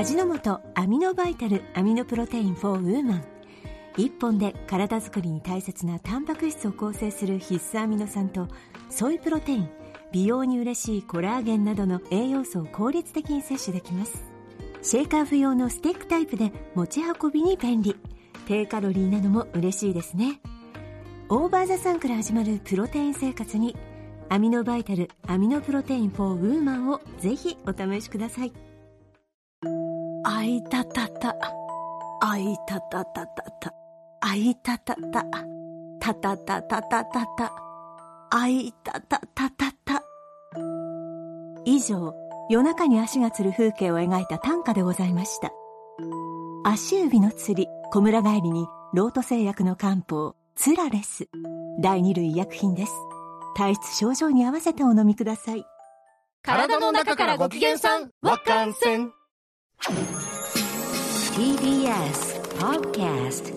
味の素アミノバイタルアミノプロテイン for ウーマン。1本で体づくりに大切なタンパク質を構成する必須アミノ酸とソイプロテイン美容に嬉しいコラーゲンなどの栄養素を効率的に摂取できます。シェイカー不要のスティックタイプで持ち運びに便利。低カロリーなのも嬉しいですね。 OVER THE SUN から始まるプロテイン生活にアミノバイタルアミノプロテイン for ウーマンをぜひお試しください。あいたたた。あいたたたたた。あいたたた。たたたたたたた。あいたたたたた。以上、夜中に足がつる風景を描いた短歌でございました。足指の釣り、小村帰りに、ロート製薬の漢方、ツラレス。第二類医薬品です。体質症状に合わせてお飲みください。体の中からご機嫌さんわかんせん TBS Podcast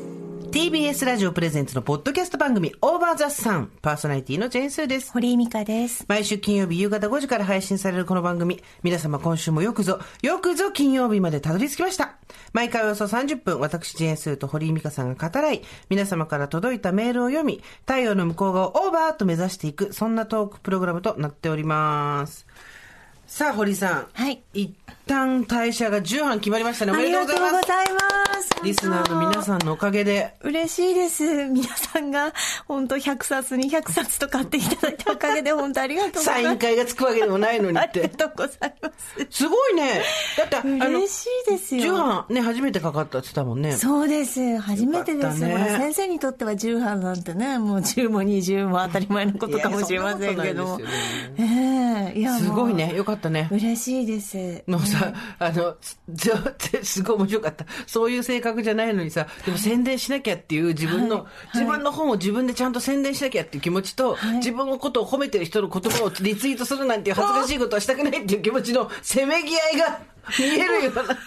TBS ラジオプレゼンツのポッドキャスト番組オーバーザさんパーソナリティのジェーンスーです。堀井美香です。毎週金曜日夕方5時から配信されるこの番組。皆様今週もよくぞ、よくぞ金曜日までたどり着きました。毎回およそ30分、私ジェーンスーと堀井美香さんが語らい、皆様から届いたメールを読み、太陽の向こう側をオーバーと目指していく、そんなトークプログラムとなっております。さあ、堀さん。はい。一旦退社が10班決まりましたね。おめでとうございます。ますリスナーの皆さんのおかげで、嬉しいです。皆さんが、本当100冊、200冊と買っていただいたおかげで、本当ありがとうござサインいます。会がつくわけでもないのにありって。がとうございます。すごいね。だって、嬉しいですよ10班ね、初めてかかったって言ってたもんね。そうです。初めてです。ね先生にとっては10班なんてね、もう10も20も当たり前のことかもしれませんけども。いええいや、すごいね。よかったね。嬉しいです。のさ、あの、すごい面白かった。そういう性格じゃないのにさ、でも宣伝しなきゃっていう自分の、はい。自分の本を自分でちゃんと宣伝しなきゃっていう気持ちと、はい。自分のことを褒めてる人の言葉をリツイートするなんていう恥ずかしいことはしたくないっていう気持ちのせめぎ合いが見えるような。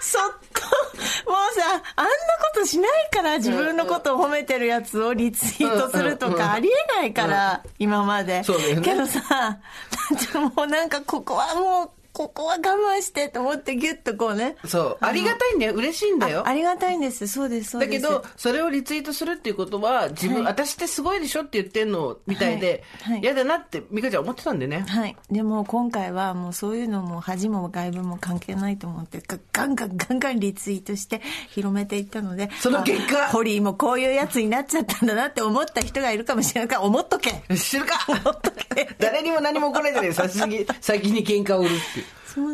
そっと、もうさ、あんなことしないから、自分のことを褒めてるやつをリツイートするとかありえないから、今まで。そうだよね。けどさ、もうなんかここはもう、ここは我慢してと思ってギュッとこうね。そう。ありがたいんだよ。嬉しいんだよあ。ありがたいんです。そうです、そうです。だけど、それをリツイートするっていうことは、自分、はい私ってすごいでしょって言ってんのみたいではいはい、嫌、だなって、美香ちゃん思ってたんでね。はい。でも今回はもうそういうのも恥も外部も関係ないと思って、ガガンガンガンガンリツイートして広めていったので、その結果あホリーもこういうやつになっちゃったんだなって思った人がいるかもしれないから、思っとけ知るか 誰にも何も怒られてない。さすぎ、先に喧嘩を売るっていう。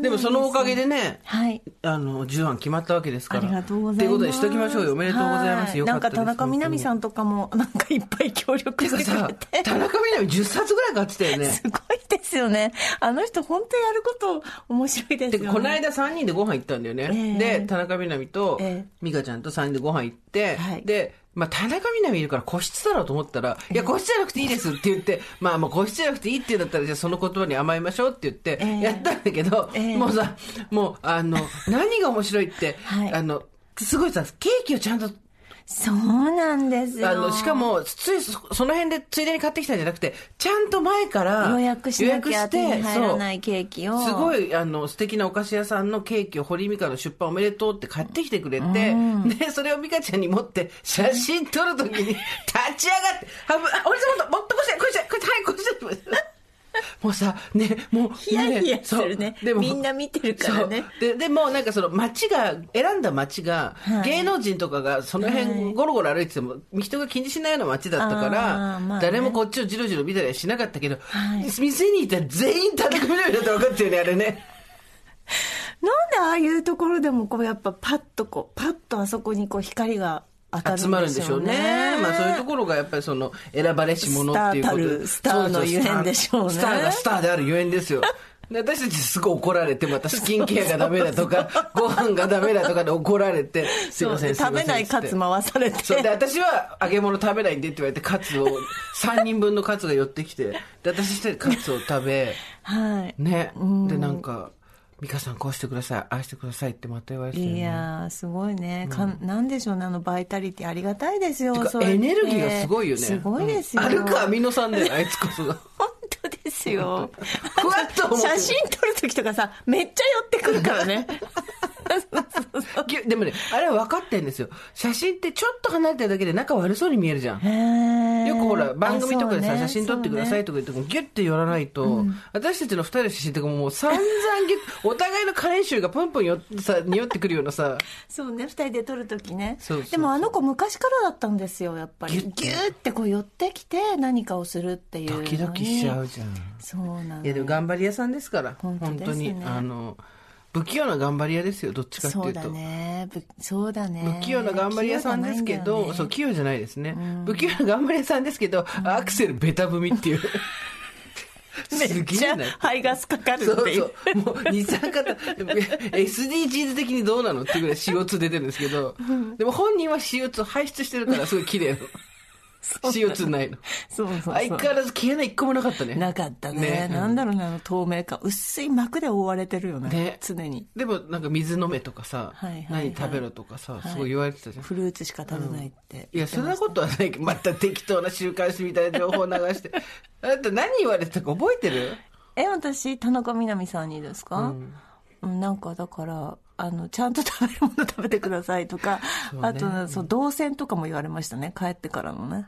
でもそのおかげでね、はい。あの、10案決まったわけですから。ありがとうございます。ということにしときましょうよ。おめでとうございます。はよかった。なんか田中みな実さんとかも、なんかいっぱい協力してくれさて。、田中みな実10冊ぐらい買ってたよね。すごいですよね。あの人本当やること面白いですよね。でこの間3人でご飯行ったんだよね。ええで、田中みな実とええ、美香ちゃんと3人でご飯行って、はいで、まあ、田中みな実いるから個室だろうと思ったら、いや、個室じゃなくていいですって言って、まあ、もう個室じゃなくていいって言うんだったら、じゃあその言葉に甘えましょうって言って、ええ。やったんだけど、ええ。もうさ、もう、あの、何が面白いって、はい。あの、すごいさ、ケーキをちゃんとそうなんですよ。あの、しかも、ついそその辺でついでに買ってきたんじゃなくて、ちゃんと前から予約しなきゃ手に入らないケーキを。すごい、あの、素敵なお菓子屋さんのケーキを堀井美香の出版おめでとうって買ってきてくれて、で、それを美香ちゃんに持って、写真撮るときに、立ち上がって、あ、俺さんもっとこうして、こうして、こうして、はい、こうして。もうさ、ね、もう、ヒヤヒヤするね。そう。みんな見てるからね。で、でもなんかその街が、選んだ街が、はい。芸能人とかがそのはい。辺ゴロゴロ歩いてても、人が気にしないような街だったかあら、ーまあね。誰もこっちをじろじろ見たりはしなかったけど、はい。店にいたら全員叩くみたいだって分かったよね、あれね。なんでああいうところでもこうやっぱパッとこう、パッとあそこにこう光が集まるんでしょうね。まあそういうところがやっぱりその選ばれし者っていうことスターたるスターのゆえんでしょうねスターがスターであるゆえんですよ。で私たちすごい怒られて、またスキンケアがダメだとか、ご飯がダメだとかで怒られて、すいません、すいません。食べないカツ回されて。そう、で、私は揚げ物食べないんでって言われて、カツを、3人分のカツが寄ってきて、で、私一人カツを食べ、はい。ね、で、なんか、美香さんこうしてください、ああしてくださいってまた言われてね。いやー、すごいね。かんなんでしょうね、あの、バイタリティありがたいですよ。エネルギーがすごいよね。すごいですよ。うんあるか、アミノ酸で、あいつこそが。本当ですよ。写真撮るときとかさ、めっちゃ寄ってくるからね。でもね、あれは分かってんですよ。写真ってちょっと離れてるだけで仲悪そうに見えるじゃん。よくほら、番組とかでさ、ね写真撮ってくださいとか言っても、ギュッて寄らないと、私たちの二人の写真とかももう散々ギュッ、お互いの加齢臭がプンプンよってさ、匂ってくるようなさ、そうね、二人で撮るときねそうそうでもあの子昔からだったんですよ、やっぱり。ギュッてギューってこう寄ってきて何かをするっていう。ドキドキしちゃうじゃん。そうなの。いや、でも頑張り屋さんですから、本当本当に。あの、不器用な頑張り屋ですよ、どっちかっていうと。そうだね。ぶそうだね。不器用な頑張り屋さんですけど、ねそう、器用じゃないですね。不器用な頑張り屋さんですけど、アクセルベタ踏みっていう。めっちゃ排ガスかかるそうっていう。そう。もう二酸化炭 SDGs 的にどうなのっていうぐらい CO2 出てるんですけど、でも本人は CO2 排出してるからすごい綺麗なの。CO2 ないの。そうそうそう。相変わらず消えない一個もなかったね。なかったね。ねなんだろうね、あの透明感。薄い膜で覆われてるよね。ね常に。でもなんか水飲めとかさ、はいはいはい何食べろとかさ、はいすごい言われてたじゃん。フルーツしか食べないって。いや、そんなことはないけど、また適当な週刊誌みたいな情報を流して。あんた何言われてたか覚えてる？え、私、田中みな実さんにですか、うん、なんかだから、あの、ちゃんと食べるもの食べてくださいとか、ね。あとな、そう、動線とかも言われましたね、帰ってからのね。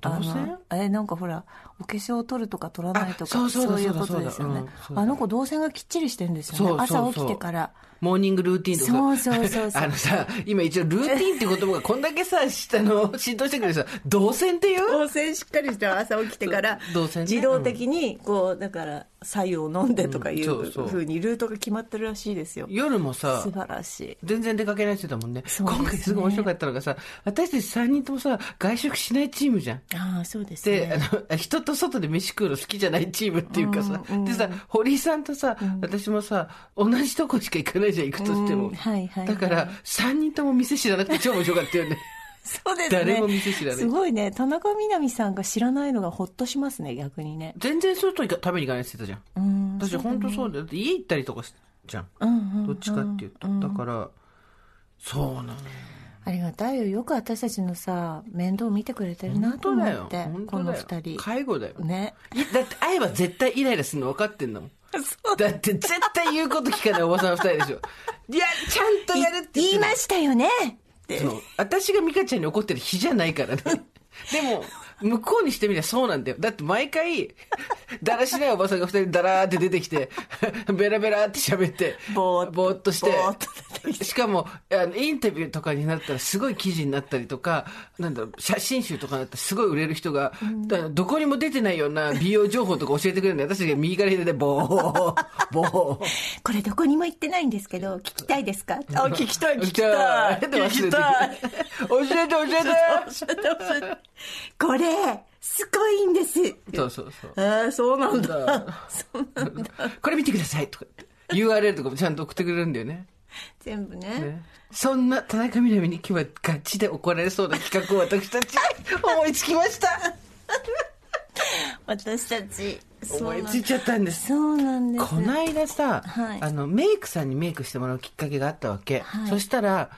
動線？あのえ、なんかほら、お化粧を取るとか取らないとか、あそういうことですよね。あの子動線がきっちりしてるんですよね。朝起きてから。モーニングルーティンとか。そうそうそうそう。あのさ、今一応ルーティンって言葉がこんだけさ、下の浸透してくるさ、動線っていう？動線しっかりして朝起きてから動線ね。自動的にこうだから白湯を飲んでとかいうふうにルートが決まってるらしいですよ。夜もさ素、晴らしい。全然出かけない人だもんね。ね。今回すごい面白かったのがさ、私たち3人ともさ、外食しないチームじゃん。ああそうですで、ねあの、人と外で飯食うの好きじゃないチームっていうかさ、うんうんでさ、堀井さんとさ、私もさ、同じとこしか行かないじゃん、行くとしても。うんはいはいはいだから、3人とも店知らなくて超面白かったよね。そうですね誰も店知らないすごいね田中みな実さんが知らないのがほっとしますね逆にね全然外食べに行かないって言ってたじゃん。うん私本当そうだよ。だって家行ったりとかしじゃん。うんうんどっちかっていうと。だから、そうなのよ。ありがたいよよく私たちのさ面倒見てくれてるなと思って。この。二人介護だよ。ねいだって会えば絶対イライラするの分かってんだもん。だって絶対言うこと聞かないおばさん二人でしょ。いや、ちゃんとやるって言いまししたよねそう。私が美香ちゃんに怒ってる日じゃないからね。でも、向こうにしてみりゃそうなんだよ。だって毎回、だらしないおばさんが二人だらーって出てきて、ベラベラって喋って、ぼーっとしてしかも、あの、インタビューとかになったらすごい記事になったりとか、なんだろう、写真集とかになったらすごい売れる人が、どこにも出てないような美容情報とか教えてくれるんで、私が右から左でボー、ボー。これどこにも行ってないんですけど聞きたいですか？あ聞きたい聞きたい。聞きたい。教えて教えて。教えて教えて。これすごいんですそうそうそう。ああそうなんだだそうなんだこれ見てくださいとか。URL とかもちゃんと送ってくれるんだよね。全部ねねそんな田中みな実に今日はガチで怒られそうな企画を私たち 思いつきました。私たち思いついちゃったんです。そうなんですこの間さ、はいあの、メイクさんにメイクしてもらうきっかけがあったわけ。はいそしたら、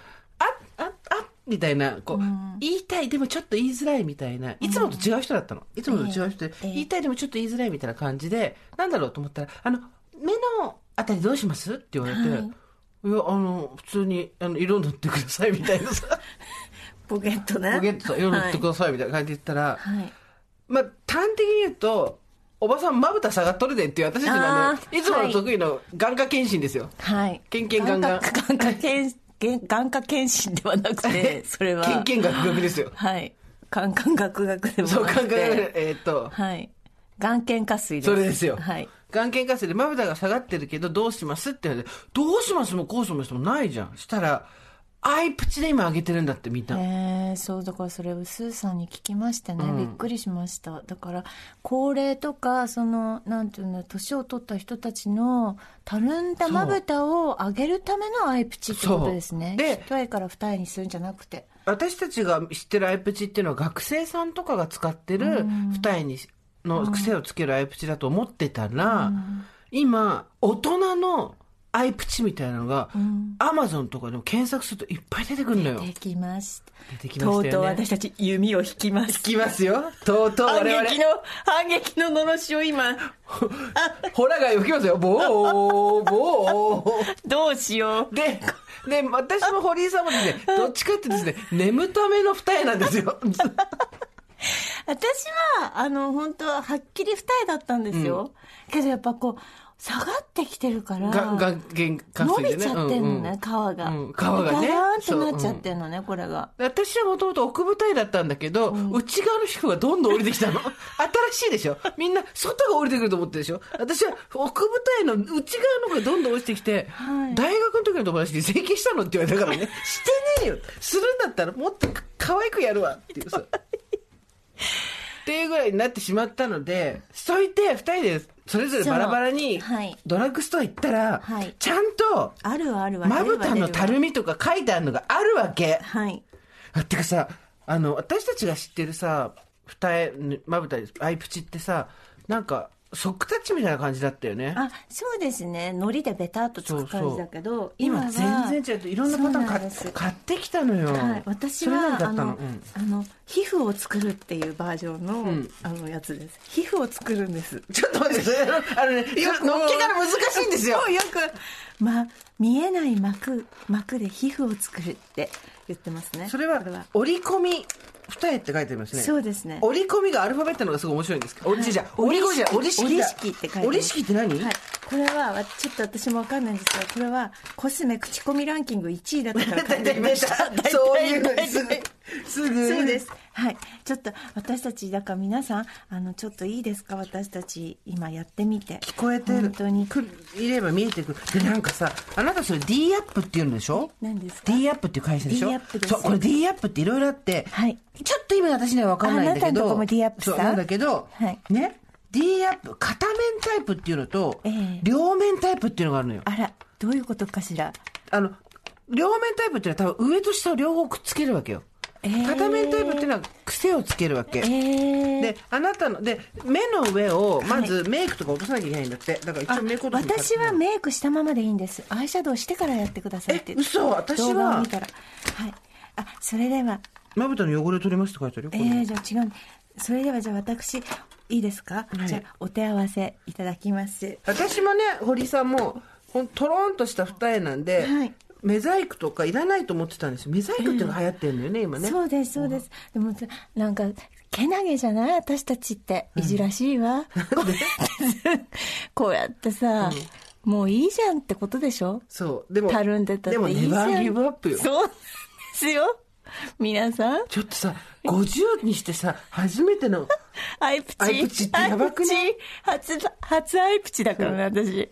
みたいな、こう、言いたい、でもちょっと言いづらいみたいな、いつもと違う人だったの。いつもと違う人で、ええ言いたい、でもちょっと言いづらいみたいな感じで、なんだろうと思ったら、あの、目のあたりどうします？って言われて、はい。い、や、あの、普通に、あの、色塗ってくださいみたいなさ、ポケットね。ポケットさ、色塗ってくださいみたいな感じで言ったら、はい。まあ、端的に言うと、おばさんまぶた下がっとるでっていう私たちのあの、い。つもの得意の眼科検診ですよ。はい。ケンケンガンガン。眼科検眼眼科検診ではなくてそれは。ケンケン学学ですよ。はい。眼科学学でもそう、なく眼科学て、えーっと、はい。眼検下水です。それですよ。はい。眼検下水でまぶたが下がってるけどどうしますって言われて、どうしますもこうしますもないじゃん。したら、アイプチで今上げてるんだってみんな。えー、そうだからそれをスーさんに聞きましてね、びっくりしました。だから高齢とかそのなんていうの年を取った人たちのたるんだまぶたを上げるためのアイプチってことですね。で一重から二重にするんじゃなくて。私たちが知ってるアイプチっていうのは学生さんとかが使ってる二重にの癖をつけるアイプチだと思ってたら、今、大人のアイプチみたいなのが、アマゾンとかでも検索するといっぱい出てくるのよ。できました出てきましたよね。とうとう私たち弓を引きます聞きますよ。とうとう反我々。撃の反撃ののろしを今ホラ貝を吹きますよ。ボー、ボー。どうしようで、で、私も堀井さんもですね、どっちかってですね、眠ための二重なんですよ。私はあの本当ははっきり二重だったんですよ、けどやっぱこう下がってきてるからが、が、げ下伸。びちゃってんのね、皮が、うん皮がね。ガラーンってなっちゃってんのね、これが。私はもともと奥舞台だったんだけど、内側の皮膚がどんどん降りてきたの。新しいでしょ。みんな外が降りてくると思ってるでしょ。私は奥舞台の内側の方がどんどん落ちてきて、はい。大学の時の友達に整形したの？って言われたからね、してねえよ。するんだったらもっと可愛くやるわっていうさ。っていうぐらいになってしまったので、そいて二人でそれぞれバラバラにドラッグストア行ったら、はい。ちゃんとあるはあるわまぶたのたるみみとか書いてあるのがあるわけ。はい。あてかさ、あの、私たちが知ってるさ、二重、まぶたに、アイプチってさ、なんか、ソックタッチみたいな感じだったよね。あそうですね。海苔でベタっとつく感じだけど今は全然違う。いろんなパターン買ってきたのよ。はい、私はあの。の、うん。あの皮膚を作るっていうバージョンの,、ん。あのやつです。皮膚を作るんです。ちょっと待って、あのあのね、のっけから難しいんですよ。よく、ま、見えない膜膜で皮膚を作るって言ってますね。それはこれは、折り込み二重って書いてありますね。そうですね。折り込みがアルファベットのがすごい面白いんですけど、折り、じゃあ折り込みじゃ折り式だ。折り式って書いてある折り式って何？はい、これはわちょっと私もわかんないんですけどこれはコスメ口コミランキング1位だったから書いました。そういうすぐ。そうです。はい。ちょっと私たち、だから皆さん、あの、ちょっといいですか？私たち、今やってみて。聞こえてる。本当に。くいれば見えてくる。で、なんかさ、あなたそれ D アップって言うんでしょ？何ですか？D アップっていう会社でしょ？D アップですそう、これ D アップっていろいろあって、はいちょっと今私には分かんないんだけど、ああなたのとこも D アップさ？そうなんだけど、はいね、D アップ、片面タイプっていうのと、ええ両面タイプっていうのがあるのよ。あら、どういうことかしら？あの、両面タイプっていうのは多分上と下を両方くっつけるわけよ。ええ片面タイプっていうのは癖をつけるわけ。えー、で、あなたの、で、目の上を、まずメイクとか落とさなきゃいけないんだって。だから一あ応メイク落と私はメイクしたままでいいんです。アイシャドウしてからやってくださいって。え嘘私は動画を見たら。はい。あ、それでは、まぶたの汚れ取れますって書いてあるよ。えこれー、じゃあ違う。それではじゃあ私、いいですか、はいじゃあお手合わせいただきます。私もね、堀さんも、ほんとろんとした二重なんで、はいメザイクとかいらないと思ってたんですよ。メザイクっていうのが流行ってるのよね、今ね。そうです、そうです。でもさ、なんか、けなげじゃない？私たちって。いじらしいわ。こうやって、こうやってさ、もういいじゃんってことでしょ？そう。でも、たるんでたってでも、いいじゃん。ネバーギブアップよ。そうですよ。皆さん。ちょっとさ、50にしてさ、初めての、アイプチ。アイプチってやばく初、初アイプチだからね、私。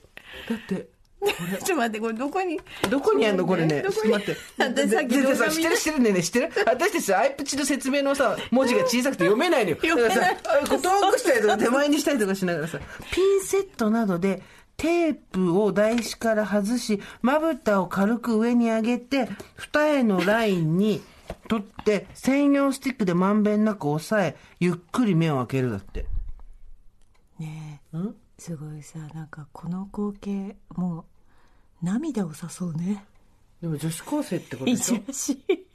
だって、ちょっと待って、これどこに？どこにあんのこれね？どこに？ちょっと待って。私さっきさ、知ってる知ってるねえねえ知ってる私たちさ、アイプチの説明のさ、文字が小さくて読めないのよ。読めない遠くしたりとか手前にしたりとかしながらさ、ピンセットなどで、テープを台紙から外し、まぶたを軽く上に上げて、二重のラインに取って、専用スティックでまんべんなく押さえ、ゆっくり目を開けるだって。ねえ、ん？すごいさ、なんかこの光景、もう、涙を誘うね。でも女子高生ってこといでしょ？じらしい。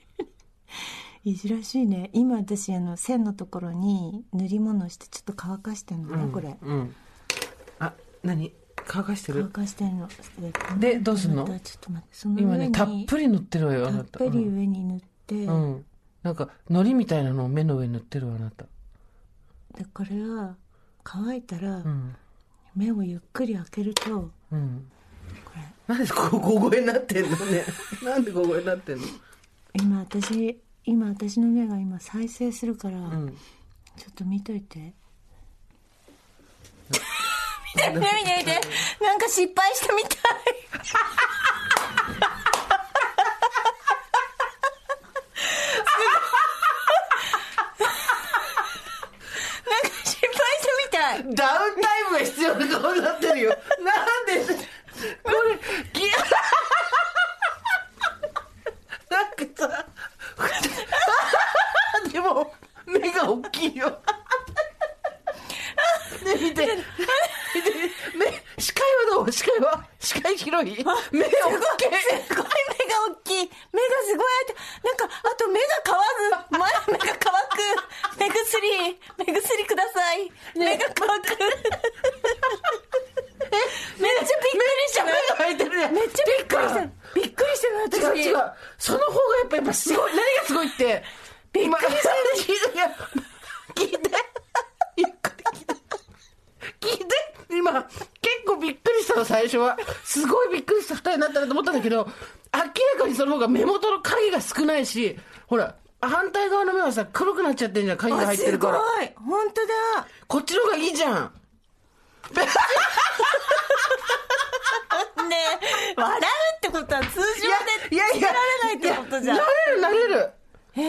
いじらしいね。今私、あの、線のところに塗り物してちょっと乾かしてんのね、これ。うん。あ、何？乾かして乾るかしてんの。でどうすんの？ちょっと待って、その今ね。たっぷり塗ってるわよ、あたな。ったぷり上に塗って、うん。なんか、海苔みたいなのを目の上に塗ってるわ、あなた。で、これは、乾いたら、うん。目をゆっくり開けると、うん。なんでこう小声になってんのね。なんで小声になってんの？今私、今私の目が今再生するから、うん。ちょっと見といて。見て 見て見て見て。なんか失敗したみたい。ウンタイムが必要な顔になってるよ。なんで、これ、ギなんかさ、でも、目が大きいよ。ね、見て、目、視界はどう？視界は？視界広い？目大きい。すごい目が大きい。目がすごいなんか、あと目が乾く。前目が乾く。目薬、目薬ください。目が乾く。めっちゃびっくりした。目が開いてるね。めっちゃびっくりした。びっくりしたの、私。違う違う。その方がやっぱやっぱすごい。何がすごいって。びっくりした。聞いて。ゆっくり聞いて。聞いて。今、結構びっくりしたの、最初は。すごいびっくりした二人になったなと思ったんだけど、明らかにその方が目元の影が少ないし、ほら、反対側の目はさ、黒くなっちゃってんじゃん、影が入ってるから。あすごい。本当だ。こっちの方がいいじゃん。ねえ、笑うってことは通常でいやいやられないってことじゃん。なれるなれる。へ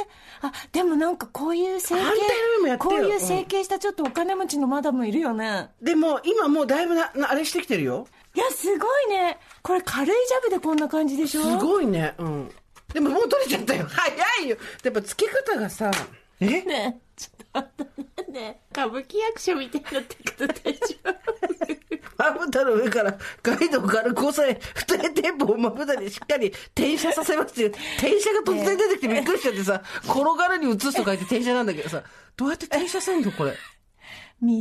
え。あ、でもなんかこういう整形反対の目もやってるこういう整形したちょっとお金持ちのマダムいるよね。でも、今もうだいぶな、なあれしてきてるよ。いや、すごいね。これ軽いジャブでこんな感じでしょ？すごいね。うん。でももう取れちゃったよ。早いよ。やっぱ付け方がさ、え？ねえ、ちょっと待ってね。歌舞伎役者みたいになってくる大丈まぶたの上からガイドを軽く押さえ、二重テープをまぶたにしっかり転写させますっていう。転写が突然出てきてびっくりしちゃってさ、転がるに移すと書いて転写なんだけどさ、どうやって転写すんのこれ？道の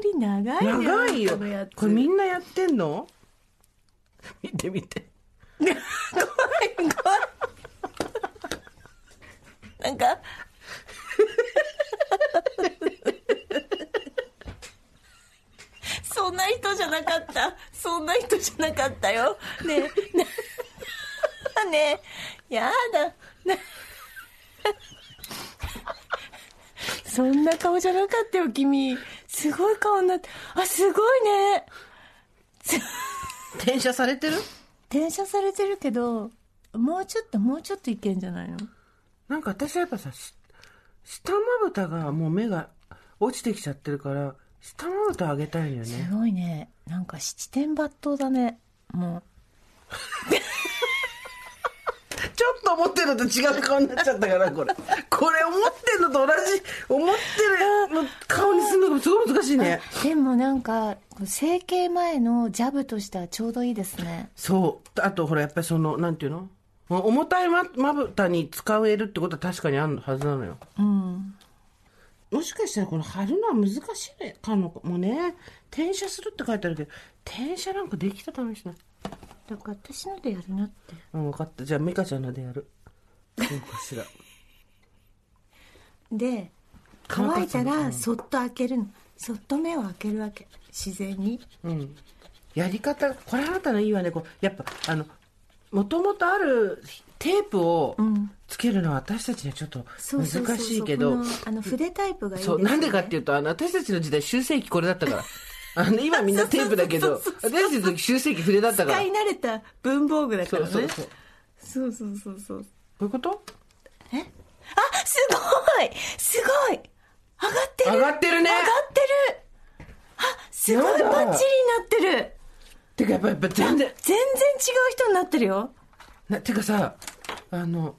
り長いよ。長いよこのやつ。これみんなやってんの？見て見て。怖 い怖い。なんか、そんな人じゃなかった。そんな人じゃなかったよ。ねえ、ねえ、やだ。ね そんな顔じゃなかったよ、君。すごい顔になって。あ、すごいね。転写されてる？転写されてるけど、もうちょっと、もうちょっといけんじゃないの？なんか私はやっぱさ、し下まぶたがもう目が落ちてきちゃってるから、下まぶた上げたいよすね。ごいね。なんか七点抜刀だね。も ちょっと思ってるのと違う顔になっちゃったから、これ。これ思ってるのと同じ、思ってるの顔にするのがすごい難しいね。う。でもなんか、整形前のジャブとしてはちょうどいいですね。そう。あとほら、やっぱりその、なんていうの？重たいままぶたに使えるってことは確かにあるはずなのよ。うん。もしかしたらこの貼るのは難しいかももうね転写するって書いてあるけど転写なんかできた試しないだから私のでやるなって。うん分かったじゃあ美香ちゃんのでやるどうかしら で、乾いたらそっと開けるの。そっと目を開けるわけ。自然に。うんやり方これあなたのいいわねこうやっぱあのもともとあるテープをん。つけるのは私たちにはちょっと難しいけど。あの筆タイプがいいそうなんでかっていうとあの私たちの時代修正機これだったから。あの今みんなテープだけど。私たちの時修正機筆だったから。使い慣れた文房具だからね。そうそうそうそう。そうそうそう。こう。いうこと？あ、すごい！すごい！上がってる。上がってるね。上がってる。あ、すごい。バッチリになってるてかやっぱやっぱ全然全然違う人になってるよ。なてかさあの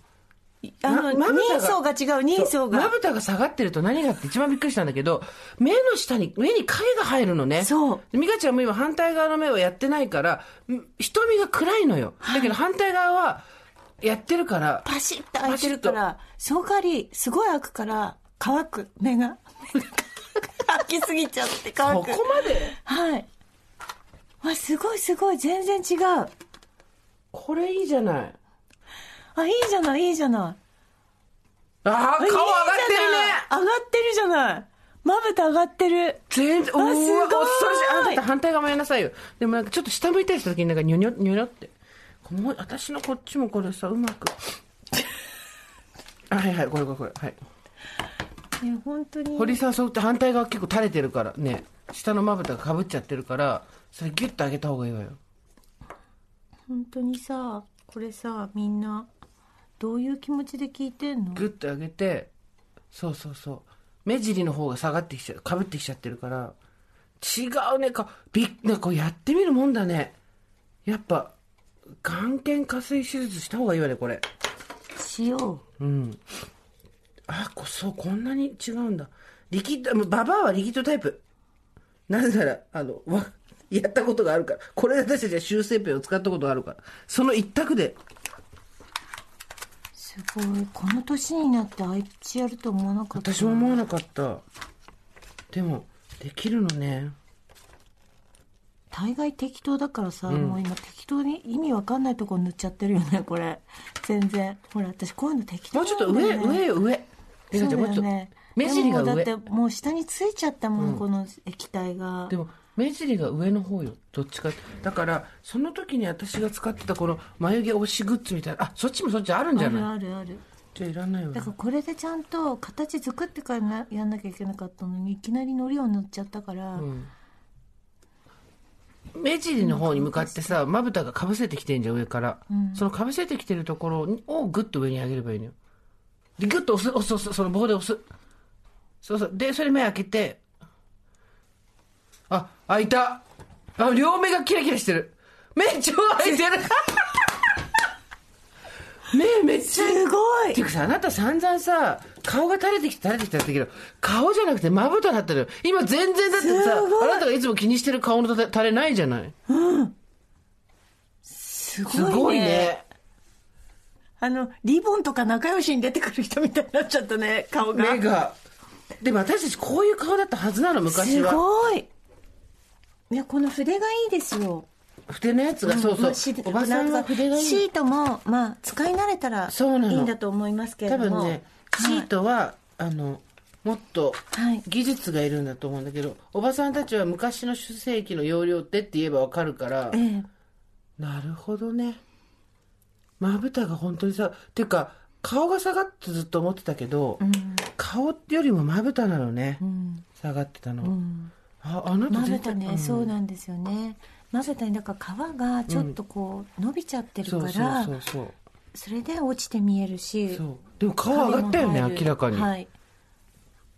あの、ま人相が違う、人相そうまが。ぶたが下がってると何がって一番びっくりしたんだけど、目の下に、目に影が入るのね。そうで。美香ちゃんも今反対側の目をやってないから、ん瞳が暗いのよ。だけど反対側は、やってるから、パシッと開いてるから、その代わり、すごい開くから、乾く、目が。開きすぎちゃってそ乾く。こまで？はい。あ、すごいすごい、全然違う。これいいじゃない。あ、いいじゃない、いいじゃない。ああ、顔上がってるねいいじゃない上がってるじゃない。まぶた上がってる。全然、うあわ、すごい恐ろしい。あなた反対側もやりなさいよ。でもなんかちょっと下向いたりした時になんかニョニョ、ニョニョって。もう私のこっちもこれさ、うまく。あはいはい、これこれこれ。はい。ね、本当に。堀さんそうって反対側結構垂れてるからね下のまぶたがかぶっちゃってるからそれギュッと上げた方がいいわよ。本当にさ、これさ、みんな、どういう気持ちで聞いてんの？ギュッと上げてそうそうそう。目尻の方が下がってきちゃうかぶってきちゃってるから。違うね。かびっなんかこうやってみるもんだね。やっぱ眼瞼下垂手術した方がいいわねこれ。しようん。あこそうこんなに違うんだ。リキッドババアはリキッドタイプなぜならあのわやったことがあるから。これで私たちは修正ペンを使ったことがあるから。その一択で。すごいこの年になって愛知やると思わなかった私も思わなかった。でも、できるのね。大概適当だからさ、もう今適当に意味わかんないとこ塗っちゃってるよねこれ全然ほら私こういうの適当もうちょっと上、上よ、上。リそうちゃん、もうちょっと。目尻が上。だってもう下についちゃったもん、この液体が。でも目尻が上の方よどっちかだからその時に私が使ってたこの眉毛押しグッズみたいなあそっちもそっちあるんじゃあるない？あるあるじゃあいらないよだからこれでちゃんと形作ってからなやんなきゃいけなかったのにいきなりのりを塗っちゃったから、目尻の方に向かってさまぶたがかぶせてきてんじゃん上から、そのかぶせてきてるところをグッと上に上げればいいのよ。でグッと押す押す押すその棒で押すそうそう。でそれ目開けてあ開いた。あ両目がキラキラしてる。目超開いてる。目めっちゃすごい。っていうかさ、あなた散々さ、顔が垂れてきて垂れてきたって言ったけど、顔じゃなくてまぶただったのよ。今全然だってさ、あなたがいつも気にしてる顔の垂れないじゃない。すごいすねごいね。あのリボンとか仲良しに出てくる人みたいになっちゃったね顔が。目が。でも私たちこういう顔だったはずなの、昔すは。ごいいやこの筆がいいですよ筆のやつが、そうそうまあシ。おばさんは筆がいい。シートもまあ使い慣れたらそうなのいいんだと思いますけれ多ども分ね、シートは、あの、もっとはい技術がいるんだと思うんだけど、おばさんたちは昔の主世紀の容量ってって言えばわかるから、ええなるほどね。まぶたが本当にさ、っていうか、顔が下がってずっと思ってたけど、顔よりもまぶたなのね、下がってたの。あ、あなたまぶたね、ん。そうなんですよね。まぶたにだから皮がちょっとこう伸びちゃってるから、それで落ちて見えるし。でも顔上がったよね、明らかに。はい。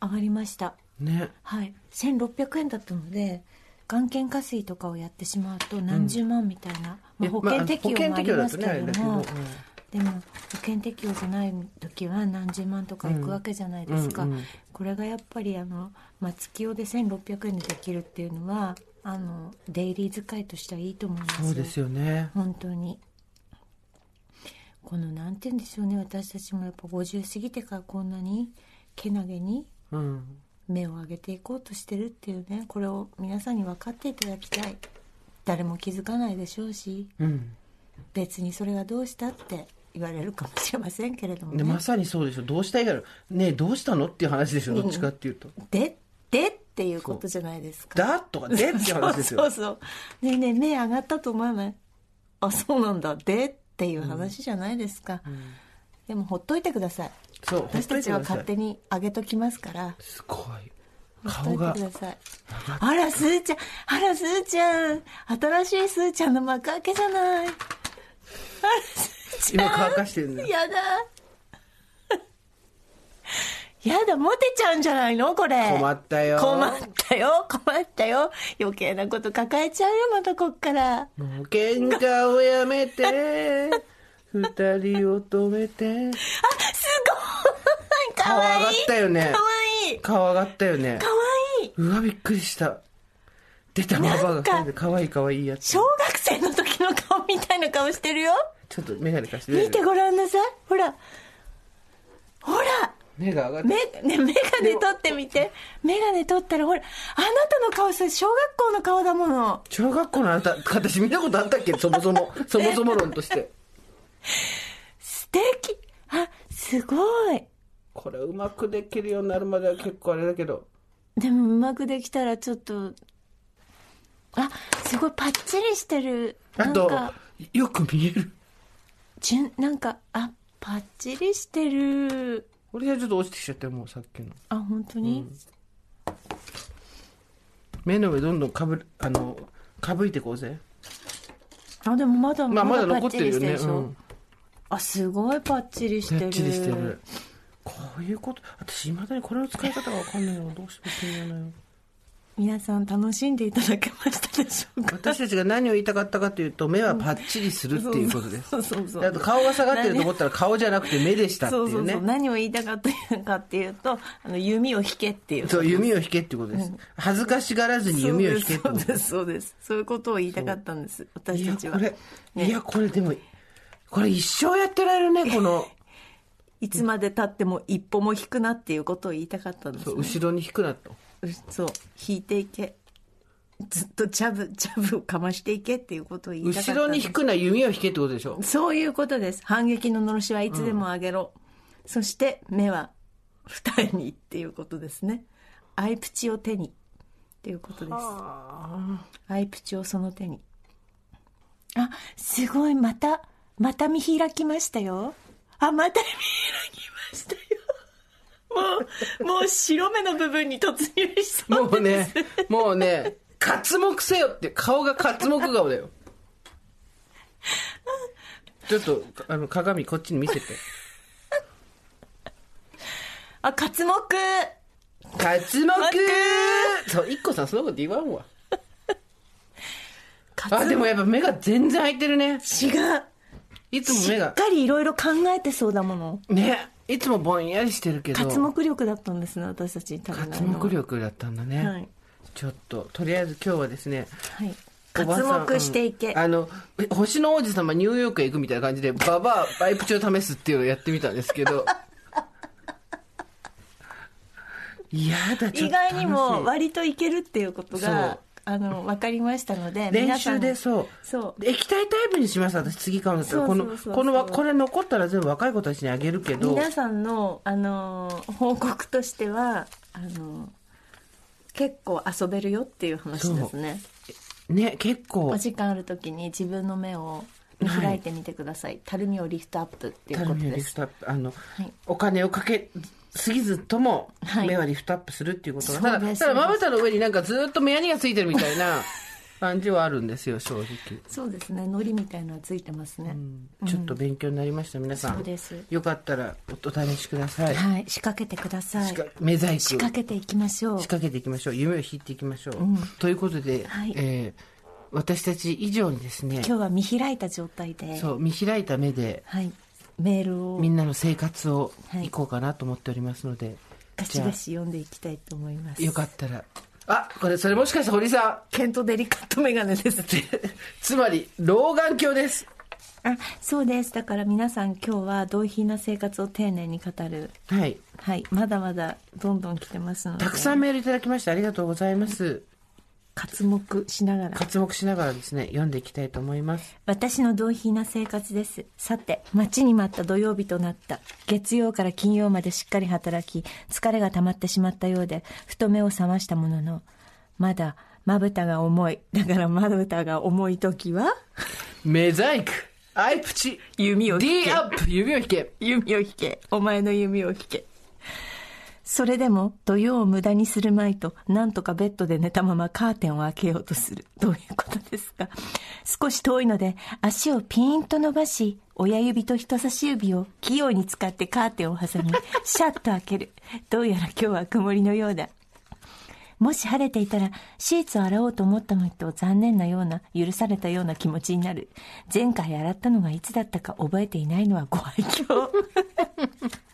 上がりました。ね。はい。1600円だったので眼瞼下垂とかをやってしまうと何十万みたいな、まあ、保険適用もありますけれども、ねでも保険適用じゃない時は何十万とかいくわけじゃないですか、うんうんこれがやっぱりあの、まあ、月用で1600円でできるっていうのはあのデイリー使いとしてはいいと思いますよそうですよね。本当にこのなんて言うんでしょうね私たちもやっぱ50過ぎてからこんなにけなげにうん。目を上げていこうとしてるっていうねこれを皆さんに分かっていただきたい誰も気づかないでしょうしうん。別にそれがどうしたって言われるかもしれませんけれどもね。でまさにそうでしょ。どうしたいから、ねえどうしたのっていう話でしょ、どっちかっていうと。ででっていうことじゃないですか。だとか、でって話ですよ。そうそうそう。ねえねえ目上がったと思わない？あそうなんだ。でっていう話じゃないですか、でもほっといてください。そう、私たちは勝手に上げときますから。すごい。顔が。といてく。ださい。あらすーちゃん。あらすーちゃん。新しいすーちゃんの幕開けじゃない。あらすー 今乾かしてるんだよ。やだ。やだモテちゃうんじゃないの？これ。困ったよ。困ったよ。困ったよ。余計なこと抱えちゃうよまたこっから。もう喧嘩をやめて、二人を止めて。すごい。かわい。い顔上がったよねかわいい顔上がったよね。か。わい。いうわ、びっくりした。出たまばがかわいいかわいいやつ。小学生の時の顔みたいな顔してるよちょっと眼鏡貸して。見てごらんなさいほらほら目が上がって。め、ね、メガネ取ってみて。メガネ取ったら、ほら、あなたの顔さ、小学校の顔だもの。小学校のあなた、私見たことあったっけ？そもそも。そもそも論として。素敵。あ、すごい。これうまくできるようになるまでは結構あれだけど。でも、うまくできたらちょっと、あ、すごいパッチリしてる。あとよく見える。じゅん、なんか、あ、パッチリしてる。俺はちょっと落ちてきちゃったよ、もうさっきの。あ、本当に、目の上どんどんかぶる、あの、かぶいてこうぜ。あ、でもまだ、まあまだ残ってるよね。うん。あ、すごいパッチリしてる。パッチリしてる。こういうこと、私、いまだにこれの使い方がわかんないのどうしても気にならないの。皆さん楽しんでいただけましたでしょうか？私たちが何を言いたかったかというと、目はパッチリするっていうことです。そうそうそうであと顔が下がってると思ったら顔じゃなくて目でしたっていうね。そうそうそう。何を言いたかったかっていうとあの弓を引けっていうそう弓を引けっていうことです。恥ずかしがらずに弓を引けってことそうですそうです。そういうことを言いたかったんです私たちは。いや、これ、いや、これでも、これ一生やってられるね、この、いつまでたっても一歩も引くなっていうことを言いたかったんです、ね、そう後ろに引くなと。うそう引いていけ。ずっとジャブジャブをかましていけっていうことを言いたかった後ろに引くな弓を引けってことでしょ？そういうことです。反撃ののろしはいつでも上げろ、そして目は二重にっていうことですね。アイプチを手にっていうことです。アイプチをその手に。あすごいまたまた見開きましたよ。あまた見開きましたよもうもう白目の部分に突入しそうもうね、もうね、刮目せよって、顔が刮目顔だよ。ちょっと、あの、鏡こっちに見せて。あ刮目刮目そう、一個さんそのこと言わんわ。あ、でもやっぱ目が全然開いてるね。違う。いつも目が。しっ、かりいろいろ考えてそうだもの。ね、いつもぼんやりしてるけど。刮目力だったんですね私たちに足りないのは刮目力だったんだね。はいちょっと、とりあえず今日はですね、はいおばさん刮目していけ、うんあの、え星の王子様ニューヨークへ行くみたいな感じで、ババアバイプチを試すっていうのをやってみたんですけど。いやだ、ちょっと楽しい。意外にも割といけるっていうことそうがあの分かりましたので練習でそう。そう。で液体タイプにします、私次買うんだったら。この、このわ、これ残ったら全部若い子たちにあげるけど。皆さんの、あのー報告としてはあのー結構遊べるよっていう話ですね。ね、結構。お。時間ある時に自分の目を見開いてみてください、たるみをリフトアップっていうことです。みをリフトアップ。あの、はい。お金をかけすぎずともはい。目はリフトアップするっていうことが、そうですただただまぶたの上になんかずっと目やにがついてるみたいな感じはあるんですよ正直、そうですね。のりみたいのはついてますね、ちょっと勉強になりました皆さん。そうです。よかったらおお試しください、はい。仕掛けてください。目細工。仕掛けていきましょう。仕掛けていきましょう。夢を引いていきましょう、ん。ということで、はい。えー私たち以上にですね今日は見開いた状態で。そう見開いた目ではいメールをみんなの生活をはいいこうかなと思っておりますので、ガチガチ読んでいきたいと思いますよかったら。あ、これ、それもしかして堀さケントデリカットメガネですん。つまり、老眼鏡です。あそうですだから皆さん今日は同品な生活を丁寧に語るはい。はいまだまだどんどん来てますのでたくさんメールいただきましてありがとうございます。刮目しながら。活目しながらですね、読んでいきたいと思います。私の同品な生活です。さて待ちに待った土曜日となった。月曜から金曜までしっかり働き疲れが溜まってしまったようでふと目を覚ましたもののまだまぶたが重い。だからまぶたが重い時は？メザイク、アイプチ、弓を引 D けアップ、指を引け。弓を引け。お前の弓を引けそれでも土曜を無駄にするまいとなんとかベッドで寝たままカーテンを開けようとする。どういうことですか？少し遠いので足をピーンと伸ばし親指と人差し指を器用に使ってカーテンを挟み シャッと開ける。どうやら今日は曇りのようだ。もし晴れていたらシーツを洗おうと思ったのと残念なような許されたような気持ちになる。前回洗ったのがいつだったか覚えていないのはご愛嬌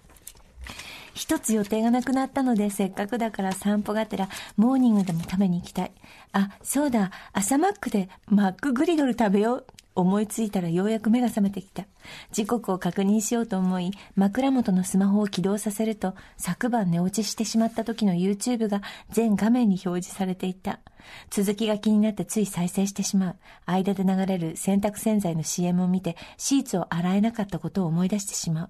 一つ予定がなくなったのでせっかくだから散歩がてらモーニングでも食べに行きたい。あそうだ。朝マックでマックグリドル食べよう。思いついたらようやく目が覚めてきた。時刻を確認しようと思い枕元のスマホを起動させると昨晩寝落ちしてしまった時の YouTube が全画面に表示されていた。続きが気になってつい再生してしまう。間で流れる洗濯洗剤の CM を見てシーツを洗えなかったことを思い出してしまう。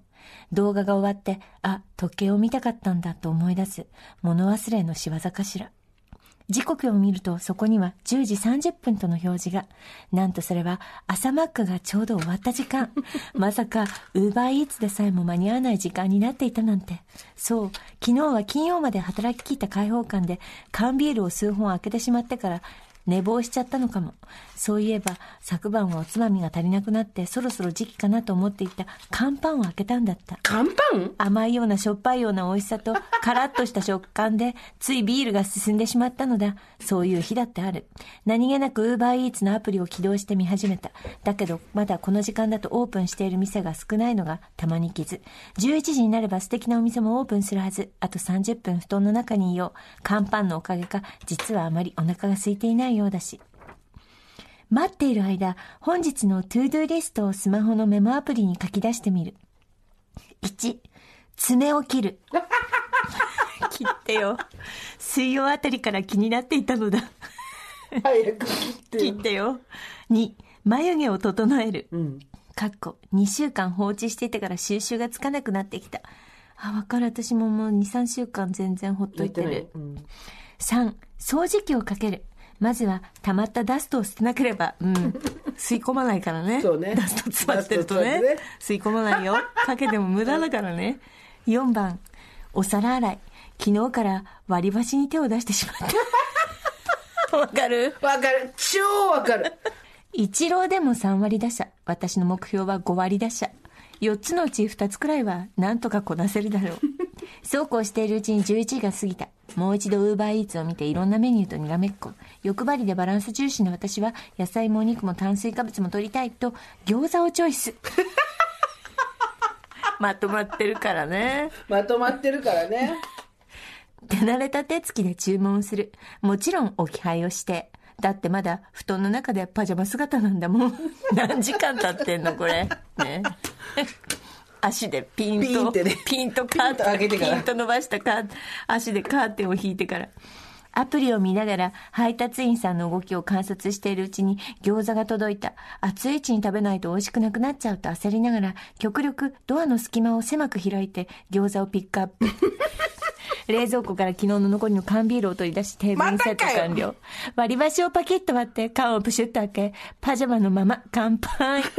動画が終わって、あ、時計を見たかったんだと思い出す。物忘れの仕業かしら。時刻を見るとそこには10時30分との表示が。なんとそれは朝マックがちょうど終わった時間。まさか、ウーバーイーツでさえも間に合わない時間になっていたなんて。そう、昨日は金曜まで働き切った開放感で缶ビールを数本開けてしまってから、寝坊しちゃったのかも。そういえば、昨晩はおつまみが足りなくなって、そろそろ時期かなと思っていた乾パンを開けたんだった。乾パン？甘いようなしょっぱいような美味しさと、カラッとした食感で、ついビールが進んでしまったのだ。そういう日だってある。何気なく Uber Eats のアプリを起動して見始めた。だけど、まだこの時間だとオープンしている店が少ないのがたまに傷。11時になれば素敵なお店もオープンするはず。あと30分布団の中にいよう。乾パンのおかげか、実はあまりお腹が空いていないようだし。待っている間、本日の ToDo リストをスマホのメモアプリに書き出してみる。1、爪を切る。切ってよ。水曜あたりから気になっていたのだ。早く切って切ってよ。2、眉毛を整える。うん。かっこ、2週間放置していてから収集がつかなくなってきた。あ、わかる。私ももう2、3週間全然ほっといてる。うん。3、掃除機をかける。まずは、溜まったダストを捨てなければ、うん、吸い込まないからね。そうねダスト詰まってるとね吸い込まないよ。かけても無駄だからね。4番、お皿洗い。昨日から割り箸に手を出してしまった。わかる？わかる。超わかる。一郎でも3割打者。私の目標は5割打者。4つのうち2つくらいは何とかこなせるだろう。そうこうしているうちに11時が過ぎた。もう一度ウーバーイーツを見ていろんなメニューとにらめっこ。欲張りでバランス重視の私は野菜もお肉も炭水化物も取りたいと餃子をチョイス。まとまってるからね。まとまってるからね。手慣れた手つきで注文する。もちろん置き配をして。だってまだ布団の中でパジャマ姿なんだもん。何時間経ってんのこれ。ね。足でピンと、ピンってねピンとカーテン、ピンと伸ばしたカー足でカーテンを引いてから。アプリを見ながら配達員さんの動きを観察しているうちに餃子が届いた。熱いうちに食べないと美味しくなくなっちゃうと焦りながら極力ドアの隙間を狭く開いて餃子をピックアップ。冷蔵庫から昨日の残りの缶ビールを取り出しテーブルにセット完了。割り箸をパキッと割って缶をプシュッと開け、パジャマのまま乾杯。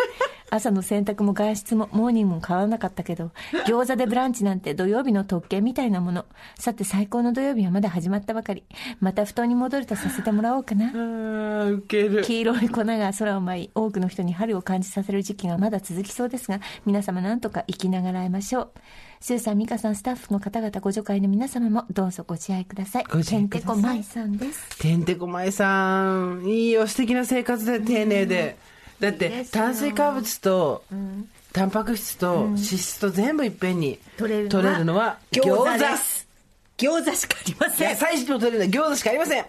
朝の洗濯も外出もモーニングも変わらなかったけど、餃子でブランチなんて土曜日の特権みたいなもの。さて最高の土曜日はまだ始まったばかり。また布団に戻るとさせてもらおうかなあ。ー、ウケる。黄色い粉が空を舞い、多くの人に春を感じさせる時期がまだ続きそうですが、皆様なんとか生きながらえましょう。スーさん、ミカさん、スタッフの方々、ご助会の皆様もどうぞご自愛ください。ご自愛てんくださいてこまいさんです。てんてこまいさん、いいよ、素敵な生活で丁寧で。だって、炭水化物と、タンパク質と脂質と全部いっぺんに取れるのは餃子餃子です。餃子しかありません。野菜室も取れるのは餃子しかありません。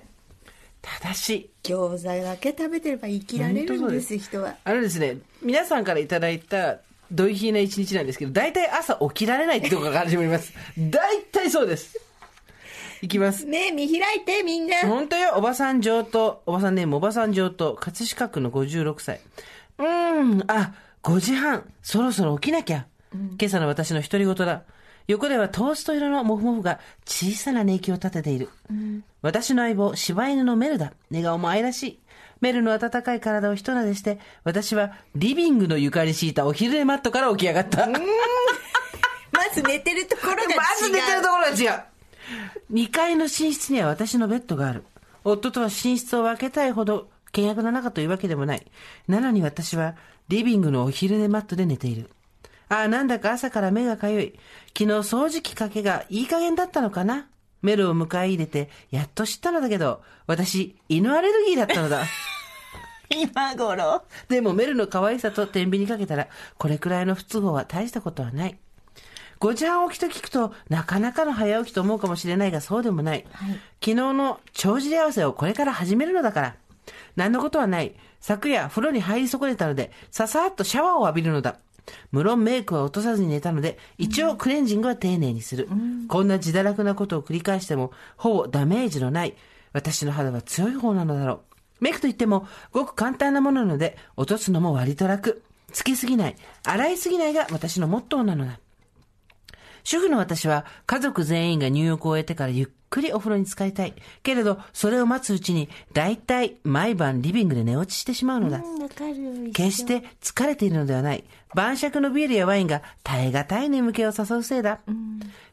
ただし、餃子だけ食べてれば生きられるんです、人は。あのですね、皆さんからいただいた、ドイヒーな一日なんですけど、大体朝起きられないってところから始まります。大体そうです。いきます。目見開いて、みんな。本当よ、おばさん上等。おばさんネーム、おばさん上等。葛飾区の56歳。うーん、あ、5時半。そろそろ起きなきゃ。今朝の私の独り言だ。横ではトースト色のモフモフが小さな寝息を立てている。私の相棒、柴犬のメルだ。寝顔も愛らしい。メルの温かい体を一撫でして、私はリビングの床に敷いたお昼寝マットから起き上がった。まず寝てるところが違う。まず寝てるところが違う。2階の寝室には私のベッドがある。夫とは寝室を分けたいほど険悪な仲というわけでもない。なのに私はリビングのお昼寝マットで寝ている。ああ、なんだか朝から目がかゆい。昨日掃除機かけがいい加減だったのかな？メルを迎え入れて、やっと知ったのだけど、私、犬アレルギーだったのだ。今頃？でもメルの可愛さと天秤にかけたら、これくらいの不都合は大したことはない。5時半起きと聞くと、なかなかの早起きと思うかもしれないが、そうでもない。昨日の帳尻合わせをこれから始めるのだから。何のことはない。昨夜、風呂に入り損ねたので、ささっとシャワーを浴びるのだ。無論メイクは落とさずに寝たので、一応クレンジングは丁寧にする。こんな自堕落なことを繰り返しても、ほぼダメージのない。私の肌は強い方なのだろう。メイクといっても、ごく簡単なものなので、落とすのも割と楽。つきすぎない、洗いすぎないが私のモットーなのだ。主婦の私は家族全員が入浴を終えてからゆっくりお風呂に浸かりたい。けれど、それを待つうちに、だいたい毎晩リビングで寝落ちしてしまうのだ。決して疲れているのではない。晩酌のビールやワインが耐え難い眠気を誘うせいだ。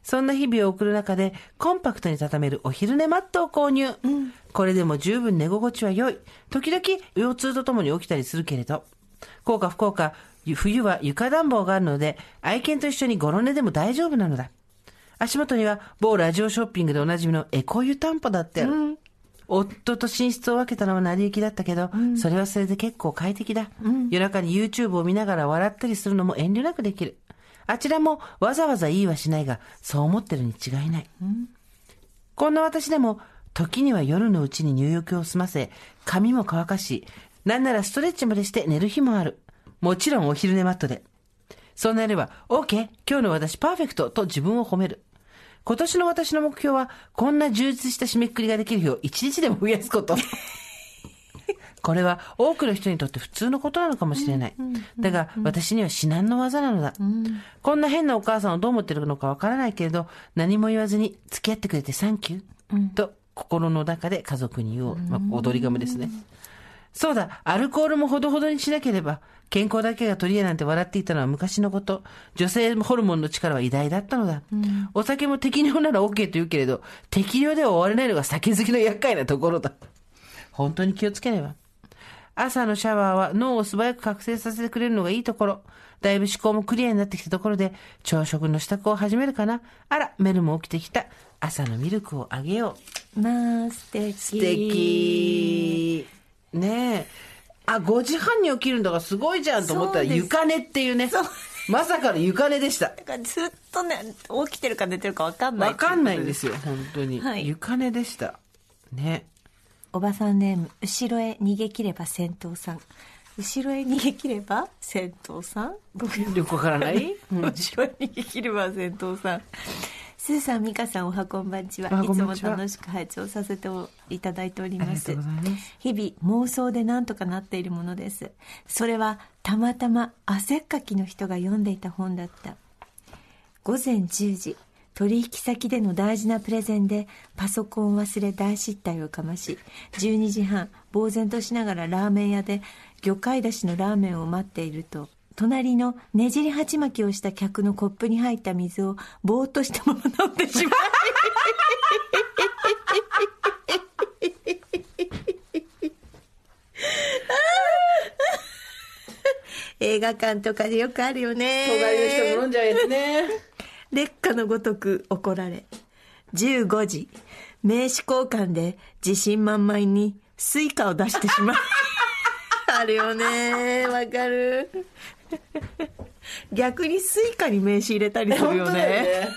そんな日々を送る中で、コンパクトに畳めるお昼寝マットを購入。これでも十分寝心地は良い。時々、腰痛とともに起きたりするけれど。効果不効果、冬は床暖房があるので、愛犬と一緒にゴロ寝でも大丈夫なのだ。足元には某ラジオショッピングでおなじみのエコ湯タンポだってある。夫と寝室を分けたのは成り行きだったけど、それはそれで結構快適だ、夜中に YouTube を見ながら笑ったりするのも遠慮なくできる。あちらもわざわざ言いはしないが、そう思ってるに違いない。こんな私でも、時には夜のうちに入浴を済ませ、髪も乾かし、なんならストレッチまでして寝る日もある。もちろんお昼寝マットで。そうなれば、OK! 今日の私パーフェクトと自分を褒める。今年の私の目標は、こんな充実した締めくくりができる日を一日でも増やすこと。これは多くの人にとって普通のことなのかもしれない。だが、私には至難の技なのだ。こんな変なお母さんをどう思ってるのかわからないけれど、何も言わずに付き合ってくれてサンキュー、と心の中で家族に言おう。まあ、踊り亀ですね。そうだ、アルコールもほどほどにしなければ、健康だけが取り柄なんて笑っていたのは昔のこと。女性ホルモンの力は偉大だったのだ。お酒も適量なら OK と言うけれど、適量では終われないのが酒好きの厄介なところだ。本当に気をつけねば。朝のシャワーは脳を素早く覚醒させてくれるのがいいところ。だいぶ思考もクリアになってきたところで、朝食の支度を始めるかな。あら、メルも起きてきた。朝のミルクをあげよう。まあ、素敵。素敵。ねえ。あ、5時半に起きるんだからすごいじゃんと思ったら、床寝っていうね。まさかの床寝でした。だからずっとね、起きてるか寝てるか分かんない。わかんないんですよ、本当に。はい床寝でした。ね。おばさんネーム、後ろへ逃げ切れば戦闘さん。後ろへ逃げ切れば戦闘さん？よくわからない？う ん後ろへ逃げ切れば戦闘さん。スーさん、ミカさん、おはこんばんちは。いつも楽しく拝聴させていただいております。ます日々、妄想で何とかなっているものです。それは、たまたま汗っかきの人が読んでいた本だった。午前10時取引先での大事なプレゼンでパソコンを忘れ大失態をかまし12時半呆然としながらラーメン屋で魚介だしのラーメンを待っていると隣のねじり鉢巻きをした客のコップに入った水をぼーっとしたまま飲んでしまい映画館とかでよくあるよね隣の人も飲んじゃうやつね。劣化のごとく怒られ15時名刺交換で自信満々にスイカを出してしまう。あるよね。わかる 逆にスイカに名刺入れたりするよねよね。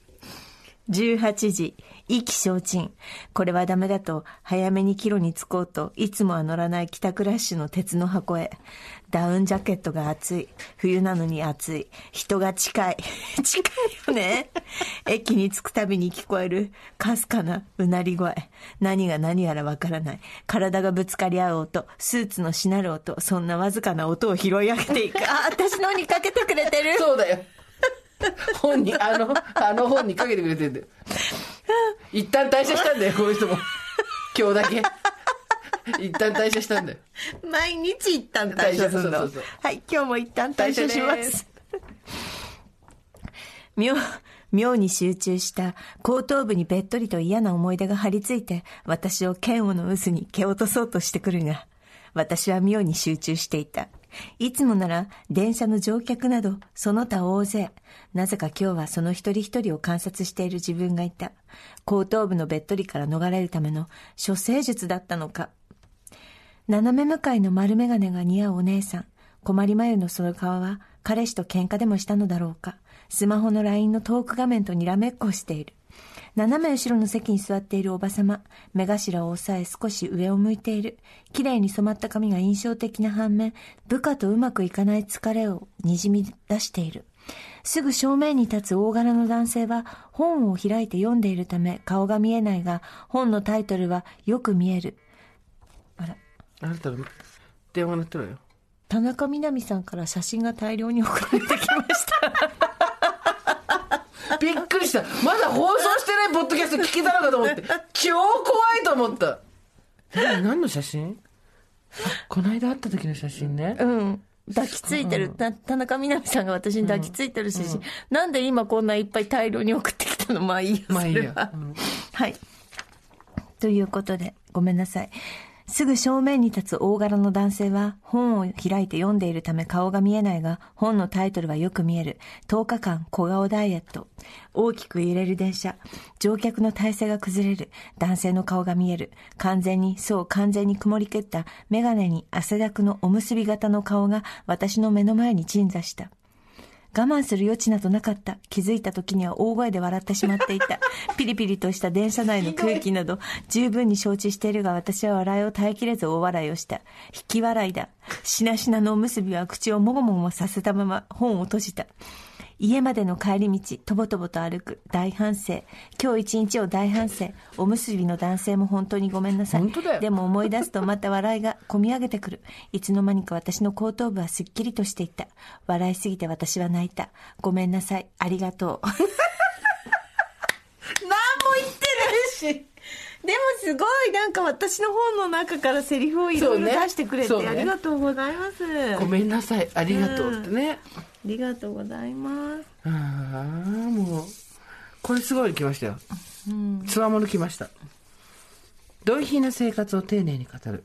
18時意気消沈これはダメだと早めに帰路に着こうといつもは乗らない帰宅ラッシュの鉄の箱へ。ダウンジャケットが暑い。冬なのに暑い。人が近い。近いよね。駅に着くたびに聞こえる。かすかなうなり声。何が何やらわからない。体がぶつかり合う音。スーツのしなる音。そんなわずかな音を拾い上げていく。あ私のにかけてくれてる。そうだよ。本に、あの、あの本にかけてくれてんだよ。一旦退社したんだよ、この人も。今日だけ。一旦退社したんだよ。毎日一旦退社するのそうそうそうはい今日も一旦退社します妙妙に集中した後頭部にべっとりと嫌な思い出が張り付いて私を嫌悪の渦に蹴落とそうとしてくるが私は妙に集中していたいつもなら電車の乗客などその他大勢なぜか今日はその一人一人を観察している自分がいた後頭部のべっとりから逃れるための処世術だったのか斜め向かいの丸眼鏡が似合うお姉さん。困り眉のその顔は、彼氏と喧嘩でもしたのだろうか。スマホの LINE のトーク画面とにらめっこしている。斜め後ろの席に座っているおばさま。目頭を押さえ少し上を向いている。綺麗に染まった髪が印象的な反面、部下とうまくいかない疲れをにじみ出している。すぐ正面に立つ大柄の男性は本を開いて読んでいるため顔が見えないが、本のタイトルはよく見える。あら。あなたの電話鳴ってるわよ。田中みな実さんから写真が大量に送られてきました。びっくりした。まだ放送してないポッドキャスト聞けたのかと思って。超怖いと思った。え何の写真？あ この間会った時の写真ね。うん。抱きついてる。た田中みな実さんが私に抱きついてるし、なんで今こんないっぱい大量に送ってきたの？まあいいよ。まあいいはい。ということで、ごめんなさい。すぐ正面に立つ大柄の男性は本を開いて読んでいるため顔が見えないが本のタイトルはよく見える。10日間小顔ダイエット。大きく揺れる電車。乗客の体勢が崩れる。男性の顔が見える。完全にそう完全に曇り切った。メガネに汗だくのおむすび型の顔が私の目の前に鎮座した。我慢する余地などなかった。気づいた時には大声で笑ってしまっていた。ピリピリとした電車内の空気など十分に承知しているが私は笑いを耐えきれず大笑いをした。引き笑いだ。しなしなのおむすびは口をもごもごさせたまま本を閉じた。家までの帰り道、とぼとぼと歩く、大反省。今日一日を大反省。おむすびの男性も本当にごめんなさい。本当だよでも思い出すとまた笑いが こみ上げてくる。いつの間にか私の後頭部はすっきりとしていた。笑いすぎて私は泣いた。ごめんなさい。ありがとう。何も言ってないし。でもすごいなんか私の本の中からセリフをいろいろ出してくれて、ねありがとうございます。ごめんなさい。ありがとうってね。ありがとうございます。ああ、もう。これすごいの来ましたよ。つわもの来ました。同意品な生活を丁寧に語る。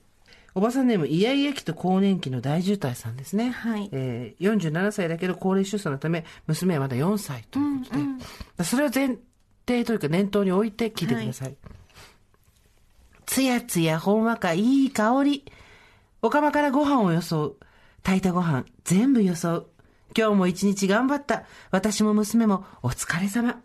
おばさんネーム、イヤイヤ期と更年期の大渋滞さんですね。はいえー、47歳だけど高齢出産のため、娘はまだ4歳ということで、それを前提というか念頭に置いて聞いてください。つやつやほんわかいい香り。お釜からご飯をよそう。炊いたご飯全部よそう。今日も一日頑張った。私も娘もお疲れ様。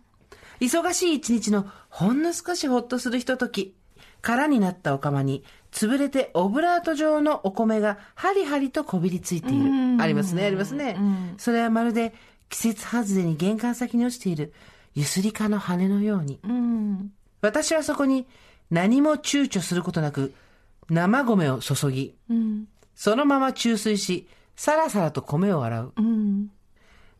忙しい一日のほんの少しほっとするひととき。空になったお釜に潰れてオブラート状のお米がハリハリとこびりついている。ありますね、ありますね。それはまるで季節外れに玄関先に落ちているゆすりかの羽のように。うん。私はそこに何も躊躇することなく生米を注ぎ、うん。そのまま注水し、さらさらと米を洗う。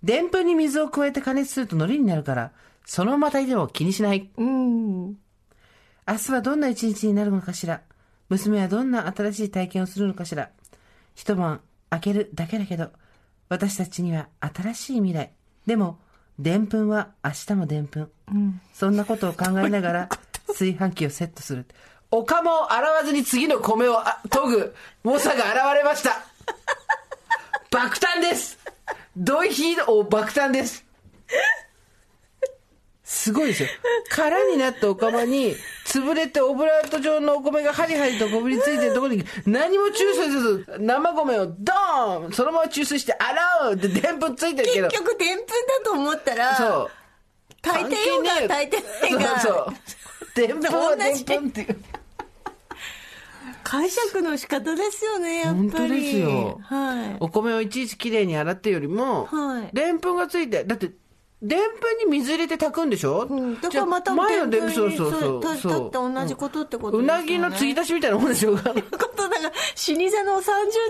でんぷんに水を加えて加熱すると海苔になるから、そのまま炊いても気にしない。うん。明日はどんな一日になるのかしら？娘はどんな新しい体験をするのかしら？一晩開けるだけだけど、私たちには新しい未来。でも、でんぷんは明日もでんぷん。そんなことを考えながら、炊飯器をセットする。お釜を洗わずに次の米をあ研ぐ猛者が現れました。爆誕ですドイヒーの爆誕ですすごいですよ。空になったお釜に、潰れてオブラート状のお米がハリハリとこびりついてるところに、何も注水せず、生米をドーンそのまま注水して洗うってでんぷんついてるけど。結局、でんぷんだと思ったら、そう。炊いてようが炊いてないが、そうそう。でんぷんはでんぷんっていう。解釈の仕方ですよね、やっぱり。本当ですよはい。お米をいちいちきれいに洗ってよりも、はいでんぷんがついて、だって、でんぷんに水入れて炊くんでしょ、うん、だからまた前のでんぷん、そうにそうそう。たそうたって同じことってことね。なぎの継ぎ足しみたいなもんでしょ？ことだから、老舗の30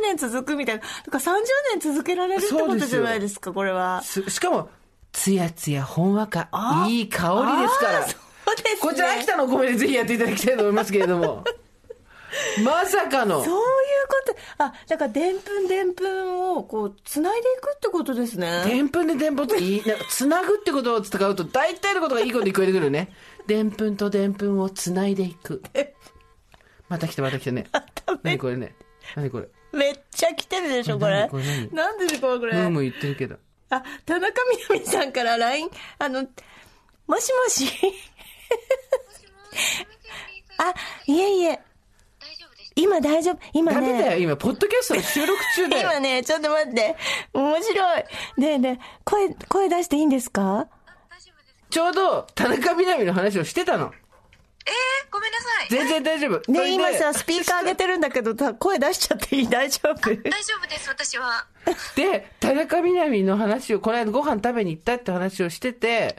年続くみたいな。だから30年続けられるってことじゃないですか、これは。すしかも、つやつやほんわか、いい香りですから。そうですねこちら秋田のお米でぜひやっていただきたいと思いますけれども。まさかのそういう。こと。あ、だから、でんぷんでんぷんを、こう、繋いでいくってことですね。でんぷんででんぷんってつなぐってことを使うと大体のことがいいことに聞こえてくるね。でんぷんとでんぷんをつないでいく。また来たまた来たね。何これね。何これ。めっちゃ来てるでしょ、これ何これ何？なんででこれ、これ？ムームー言ってるけど。あ、田中みな実さんから LINE、あの、もしもし。あ、いえいえ。今大丈夫。今ダメだよ、ね。今、ポッドキャストの収録中だよ。今ね、ちょっと待って。面白い。ねえねえ、声、声出していいんですか？ちょうど、田中みな実の話をしてたの。えー、ごめんなさい。全然大丈夫。そね今さ、スピーカー上げてるんだけど、た 声出しちゃっていい？大丈夫？大丈夫です、私は。で、田中みな実の話を、この間ご飯食べに行ったって話をしてて、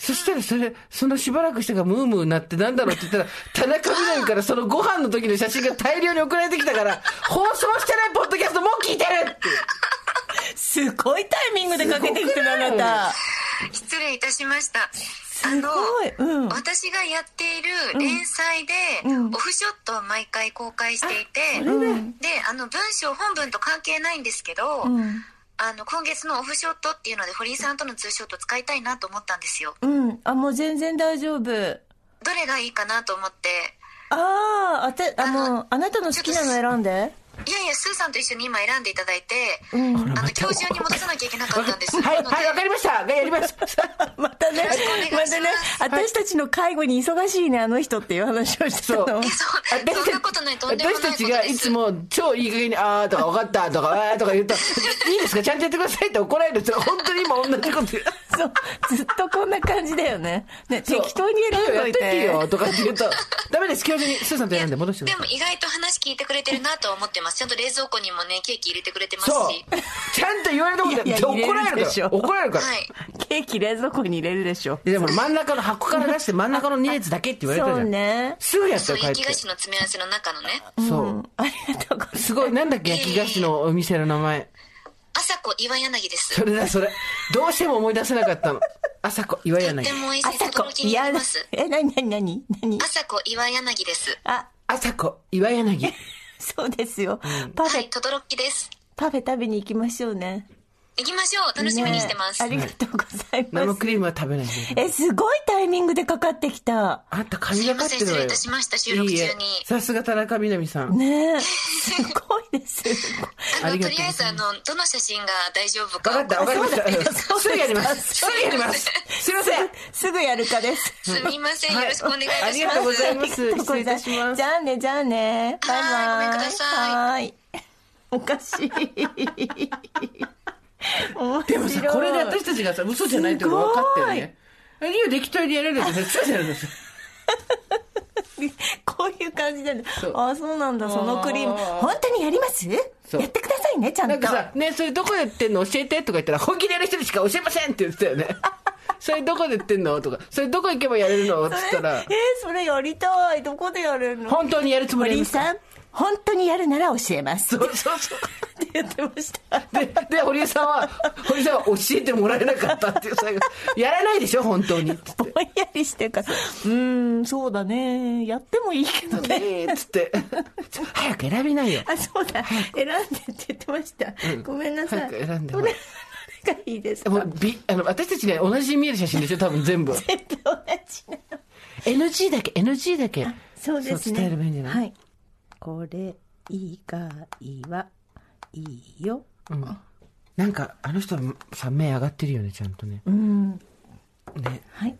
そしたらそれ、そのしばらくしてからムームーになってなんだろうって言ったら、田中みな実からそのご飯の時の写真が大量に送られてきたから、放送してないポッドキャストもう聞いてるって。すごいタイミングでかけてきてるあなた。失礼いたしました。あすの、ごい。うん。私がやっている連載で、うんオフショットを毎回公開していて、うん。で、あの、文章、本文と関係ないんですけど、うん。あの、今月のオフショットっていうので、堀井さんとのツーショット使いたいなと思ったんですよ。うん。あ、もう全然大丈夫。どれがいいかなと思って、ああ、あて、あの、あなたの好きなの選んで。いやいや、スーさんと一緒に今選んでいただいて、うん。あの、今日中に戻さなきゃいけなかったんです。はい、はい、わかりました。やります。またねまたね、私たちの介護に忙しいね、あの人っていう話をしてたの。えそうそんなことない、とんでもない。私たちがいつも超いい加減に、あーとか分かったとか、あーとか言うと、いいですか？ちゃんとやってくださいって怒られるんですよ。本当に今同じこと言う。そう、ずっとこんな感じだよね。ね、適当に選んどいやってってて。よとかって言うと、ダメです。今日中にスーさんと選んで戻してください。でも意外と話聞いてくれてるなとは思ってます。ちゃんと冷蔵庫にもね、ケーキ入れてくれてますそうし。。ちゃんと言われたこといやいや怒られるでしょら。怒られるから。はい。ケーキ冷蔵庫に入れるでしょ。でも真ん中の箱から出して真ん中の2列だけって言われたそうじゃん。ね。すぐやったそう、よ、帰って焼き菓。子の詰め合わせの中のね。そうう。ん。ありがとうございます。すごい、なんだっけ、焼き菓子のお店の名前。朝子岩柳です。それだ、それ。どうしても思い出せなかったの。朝子、岩柳て。も美味しい。驚、きになります。え、なになになになに朝子岩柳です。あ、朝子、岩柳。そうですよ。パフェはい、、とどろきです。パフェ食べに行きましょうね。行きましょう。楽しみにしてます。ねありがとうございます。生クリームは食べないで。え、すごいタイミングでかかってきた。あんた髪がかってるわよ。すいません失礼いたしました収録中にさすが田中みな実さん。ねえ。すごいです。あの、とりあえず、あの、どの写真が大丈夫わか。かった、わかりました。すすぐやります。すぐやります。すいません。すぐやるかです。すみません。よろしくお願いいたします。ありがとうございます失礼いたしますじゃあね、じゃあね。バイバイ。はいごめんくださいはーい。おかしい。でもさ、これで私たちがさ、嘘じゃないってこと分かってるね。リオ適当にやれるって嘘じゃないですよ。こういう感じなんだそう。あ、そうなんだ、そのクリーム。本当にやります？やってくださいね、ちゃんと。なんかさ、ね、それどこで売ってんの教えてとか言ったら、本気でやる人にしか教えませんって言ってたよね。それどこで売ってんの？とか、それどこ行けばやれるの？って言ったら。えー、、それやりたい。どこでやれるの？本当にやるつもりですか？本当にやるなら教えます。そうそうそう。って言ってました。で、で、堀江さんは、堀江さんは教えてもらえなかったっていう、最後、やらないでしょ、本当に。ぼんやりしてるから、うーん、そうだね。やってもいいけどね。つって。早く選びないよ。あ、そうだ。選んでって言ってました。ごめんなさい。早く選んでがいいですか？もうびあの私たちね、同じに見える写真でしょ、多分全部。全部同じなの。NG だけ、NG だけ。そうですね。伝えればいいんじゃないはい。これ以外はいいよ。なんか、あの人さ、目上がってるよね、ちゃんとね。うん。ね。はい。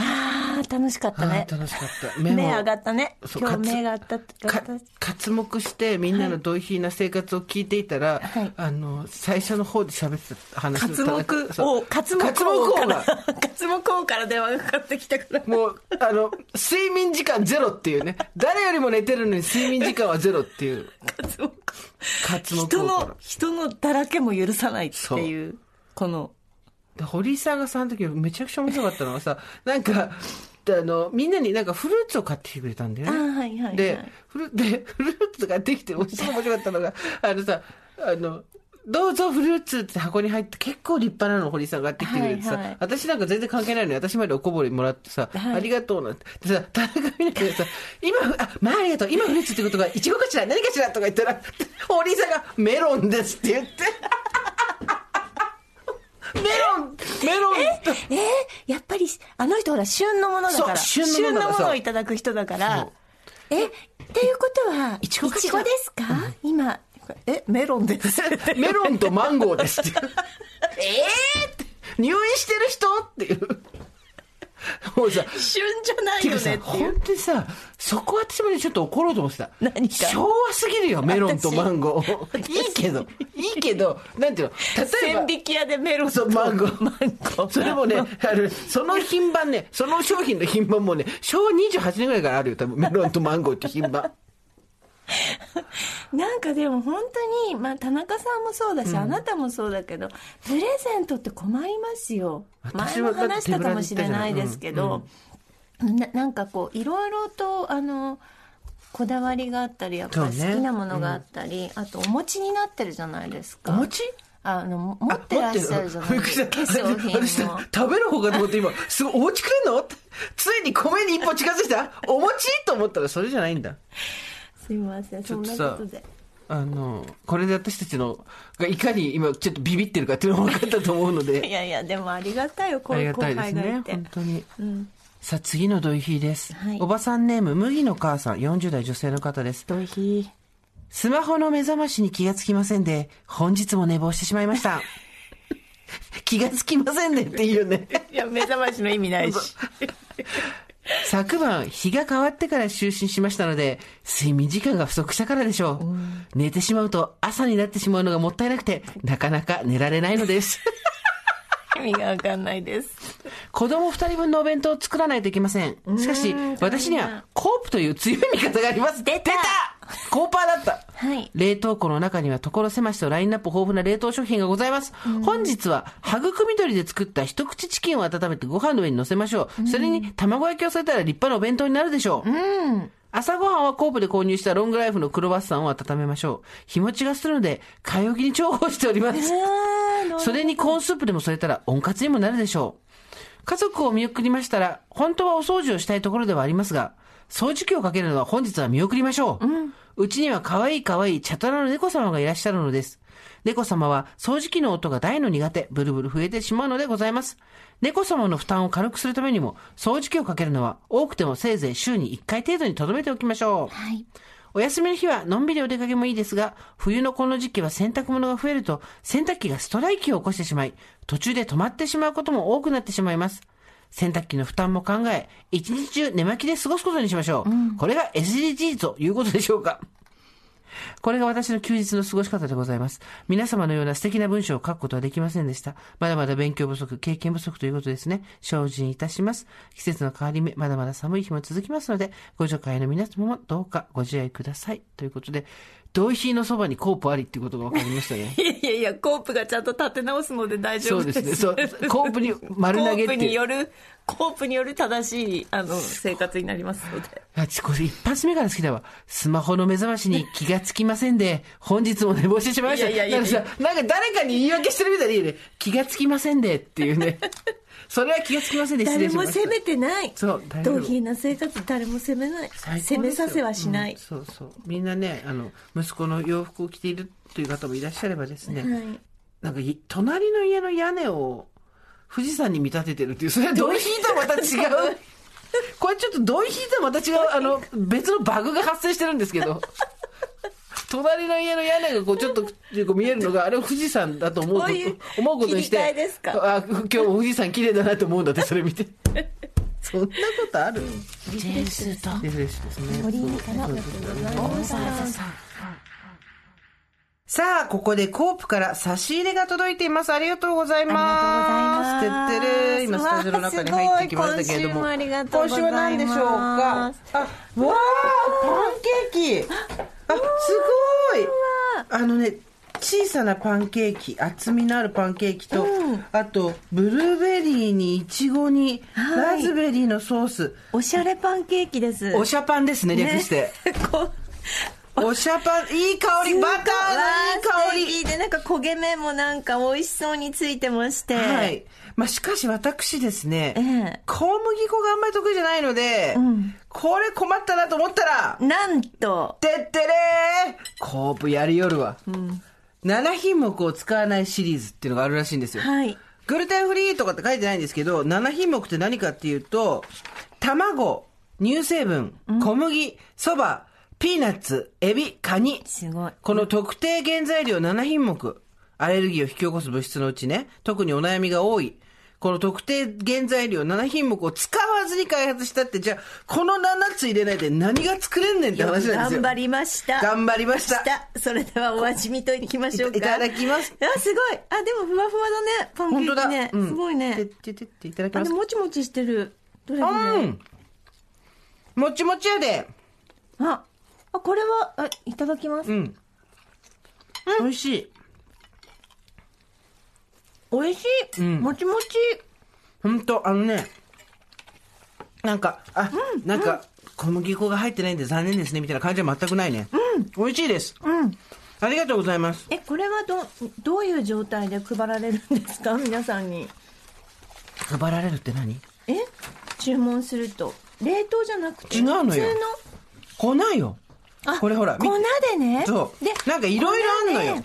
ああ、楽しかったね。楽しかった。目も上がったね。今日目が上がった。か刮目してみんなの同意な生活を聞いていたら、はい。あの最初の方で喋ってた話を活目王、活目活王から、活目王から電話がかかってきたから。もうあの睡眠時間ゼロっていうね。誰よりも寝てるのに睡眠時間はゼロっていう。活目活目王人の、人のだらけも許さないっていう、この、で堀井さんの時めちゃくちゃ面白かったのはさ なんかあのみんなになんかフルーツを買ってきてくれたんだよね。はいはいはい。でフルでフルーツができてすごい面白かったのが あのさあのどうぞフルーツって箱に入って結構立派なのを堀井さんが買ってきてくれてさ、はいはい。私なんか全然関係ないのに私までおこぼれもらってさ、はい。ありがとうなんてでさ田中みな実がさ今あまあありがとう今フルーツってことがいちごかしら何かしらとか言ったら堀井さんがメロンですって言って。メロンメロンえー、やっぱり、あの人ほら、旬のものだから。そう旬のものだから旬をいただく人だから。え、っていうことは、いいちごですか、今、え、メロンです。メロンとマンゴーですって。えー入院してる人っていう。もうさ、旬じゃないよねっていう本。当にさ、そこ私もねちょっと怒ろうと思ってた。何か昭和すぎるよ、メロンとマンゴー。いいけど、いいけど、なんていうの、例えば千。匹屋でメロンとマンゴー。マンゴー。それもね、あの、その品番ね、その商品の品番もね、昭和28年ぐらいからあるよ、多分、メロンとマンゴーって品番。なんかでも本当に、まあ、田中さんもそうだし、あなたもそうだけど、プレゼントって困りますよ。前も話したかもしれないですけど、ななんかこう、いろいろと、あの、こだわりがあったり、やっぱ好きなものがあったり、あとお餅になってるじゃないですか。お餅あの、持ってらっしゃるじゃないですか。化粧品 私も。食べる方かと思って今、すごい、お餅くれんの？ついに米に一歩近づいた？お餅と思ったらそれじゃないんだ。すいません、そんちょっとさなことで。あの、これで私たちの、がいかに今ちょっとビビってるかっていうのが分かったと思うのいで、やいや、でもありがたいよ、こういう後ありがたいですね、輩がいて。本当に。うん。さあ、次のドイヒーです。はいおばさんネーム、麦の母さん、40代女性の方です。どうひスマホの目覚ましに気がつきませんで、本日も寝坊してしまいました。気がつきませんねっていいよね。いや、目覚ましの意味ないし。昨晩、日が変わってから就寝しましたので、睡眠時間が不足したからでしょう。寝てしまうと朝になってしまうのがもったいなくて、なかなか寝られないのです。意味がわかんないです。子供二人分のお弁当を作らないといけません。しかし、私にはコープという強い味方があります。出たコーパーだったはい。冷凍庫の中には所狭しとラインナップ豊富な冷凍食品がございます。本日は、育み鶏で作った一口チキンを温めてご飯の上に乗せましょう。それに卵焼きを添えたら立派なお弁当になるでしょう。朝ごはんはコープで購入したロングライフのクロワッサンを温めましょう。日持ちがするので、買い置きに重宝しております。それにコーンスープでも添えたら温活にもなるでしょう。家族を見送りましたら、本当はお掃除をしたいところではありますが、掃除機をかけるのは本日は見送りましょう。うちには可愛い可愛いチャトラの猫様がいらっしゃるのです。猫様は掃除機の音が大の苦手、ブルブル増えてしまうのでございます。猫様の負担を軽くするためにも、掃除機をかけるのは多くてもせいぜい週に1回程度に留めておきましょう。はい。お休みの日はのんびりお出かけもいいですが、冬のこの時期は洗濯物が増えると、洗濯機がストライキを起こしてしまい、途中で止まってしまうことも多くなってしまいます。洗濯機の負担も考え、一日中寝巻きで過ごすことにしましょう。これが SDGs ということでしょうか。これが私の休日の過ごし方でございます。皆様のような素敵な文章を書くことはできませんでした。まだまだ勉強不足、経験不足ということですね。精進いたします。季節の変わり目、まだまだ寒い日も続きますので、ご助会の皆様もどうかご自愛ください。ということで、同意のそばにコープありっていうことが分かりましたね。いやいやいや、コープがちゃんと立て直すので大丈夫です。そうですねそうコープに丸投げってコープによる、コープによる正しい、あの、生活になりますので。あ、ちこれ一発目から好きだわ。スマホの目覚ましに気がつきませんで、本日も寝坊してしまいました。いやいやいやなんかさ、なんか誰かに言い訳してるみたいでいいね。気がつきませんでっていうね。それは気がつきませんでした。誰も責めてない。そう同品な生活誰も責めない。責めさせはしないうん。そうそう。みんなね、あの、息子の洋服を着ているという方もいらっしゃればですね、はい。なんかい、隣の家の屋根を富士山に見立ててるっていう、それはドイヒーとはまた違 う。これちょっとドイヒーとはまた違う、あの、別のバグが発生してるんですけど。隣の家の屋根がこうちょっとこう見えるのが、あれは富士山だと思うこと思うことにして。あ、今日も富士山綺麗だなと思うんだって、それ見て。そんなことある？リフレッシュと。リフレッシュですね。さあ、ここでコープから差し入れが届いています。ありがとうございます。ありがとうございますてってれ今、スタジオの中に入ってきましたけれども。今週は何でしょうか？あ、わあ、パンケーキ。あ、すごい。あのね、小さなパンケーキ、厚みのあるパンケーキと、あと、ブルーベリーにイチゴに、はいラズベリーのソース。おしゃれパンケーキです。おしゃパンですね、略して。おしゃパン、いい香り、バターのいい香り。で、なんか焦げ目もなんか美味しそうについてまして。はい。まあ、しかし私ですね、ええ小麦粉があんまり得意じゃないので、んこれ困ったなと思ったら、なんと、てってれーコープやりよるわ、7品目を使わないシリーズっていうのがあるらしいんですよ。はい。グルテンフリーとかって書いてないんですけど、7品目って何かっていうと、卵、乳成分、小麦、そば、ピーナッツ、エビ、カニ。すごい。この特定原材料7品目、アレルギーを引き起こす物質のうちね、特にお悩みが多い。この特定原材料7品目を使わずに開発したって、じゃあ、この7つ入れないで何が作れんねんって話なんですよ。頑張りました。頑張りました。それではお味見といきましょうか。いただきますあ、すごい。あ、でもふわふわだね。パンケ。ーキね。うんすごいね。てってってっていただきあ、ま。ですもちもちしてる。どれどうれん。もちもちやで。あ、あ、これは、あ、いただきます。うん。美味しい。美味しい。うんもちもち。ほんと、あのね、なんか、あ、なんか、小麦粉が入ってないんで残念ですね、みたいな感じは全くないね。うん。美味しいです。うん。ありがとうございます。えこれはどどういう状態で配られるんですか？皆さんに配られるって何？え？注文すると冷凍じゃなくて違うのよ粉よ。これほら粉でねそうでなんかいろいろあんのよ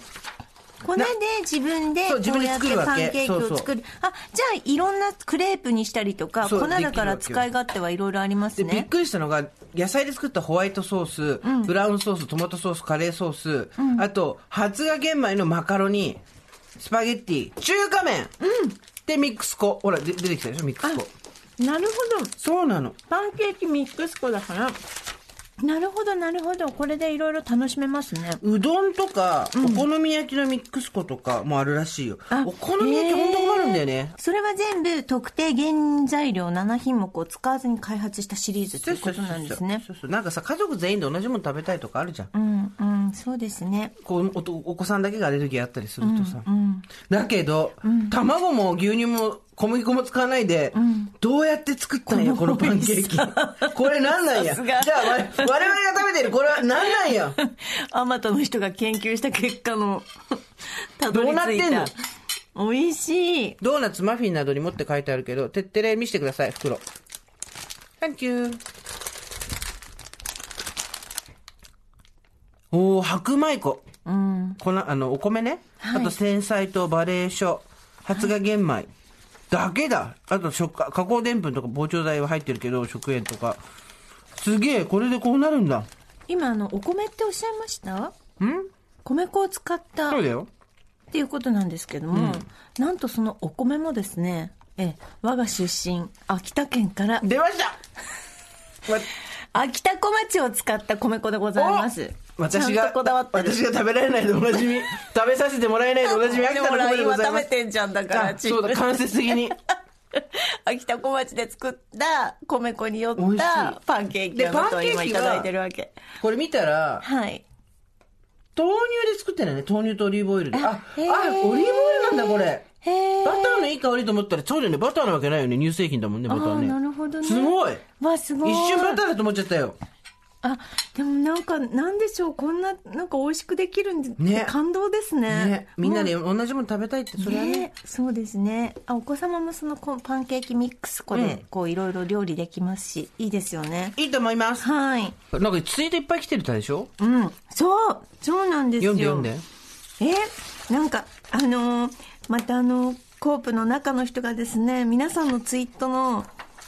粉で自分でこうやってパンケーキを作る。あじゃあいろんなクレープにしたりとか粉だから使い勝手はいろいろありますで、びっねくりしたのが、野菜で作ったホワイトソース、ブラウンソース、トマトソース、カレーソース、あと、発芽玄米のマカロニ、スパゲッティ、中華麺、で、ミックス粉。ほら、で出てきたでしょ、ミックス粉。なるほど。そうなの。パンケーキミックス粉だからなるほどなるほど。これでいろいろ楽しめますね。うどんとか、お好み焼きのミックス粉とかもあるらしいよ。あお好み焼きほんと困るんだよね。それは全部特定原材料7品目を使わずに開発したシリーズということなんですね。そうそう。なんかさ、家族全員で同じもの食べたいとかあるじゃん。うんうん。そうですね。こうおとお子さんだけがアレルギーあったりするとさ。だけど、卵も牛乳も小麦粉も使わないで、どうやって作ったんや、このパンケーキ。これなんなんや。じゃあ、我我々が食べてるこれはなんなんや。あまたの人が研究した結果の たどり着いたどうなってんの？美味しいドーナツ、マフィンなどにもって書いてあるけど、てってれ見せてください、袋。Thank you. おー、白米粉。うん粉、あの、お米ね。はいあと、繊細とバレー書、発芽玄米。だけだ。あと、食加加工でんぷんとか膨張剤は入ってるけど、食塩とか。すげえ、これでこうなるんだ。今あのお米っておっしゃいました？ん？米粉を使ったそうだよ。っていうことなんですけども、なんとそのお米もですねえ我が出身秋田県から出ました わ秋田小町を使った米粉でございます私が私が食べられないでおなじみ。食べさせてもらえないでおなじみ秋田のでご今食べざいます。てんじゃん。だからあそうだ間接的に。秋田小町で作った米粉によったパンケーキをでパンケーキいただいてるわけ。これ見たらはい。豆乳で作ってないね豆乳とオリーブオイルで。ああオリーブオイルなんだこれ。バター。のいい香りと思ったらそうだよねバターなわけないよね乳製品だもんねバターねなるほどねすごいわすごい一瞬バターだと思っちゃったよあでもなんかなんでしょうこんななんか美味しくできるんで、ね。感動ですね。ね。みんなで同じもの食べたいってそれはね。ねそうですね。あお子様もそのこパンケーキミックス粉でこういろいろ料理できますしいいですよね。いいと思います。はい。なんかツイートいっぱい来てるたでしょ？うん。そうそうなんですよ。読んで読んで。えなんかあのーまたあのコープの中の人がですね皆さんのツイートの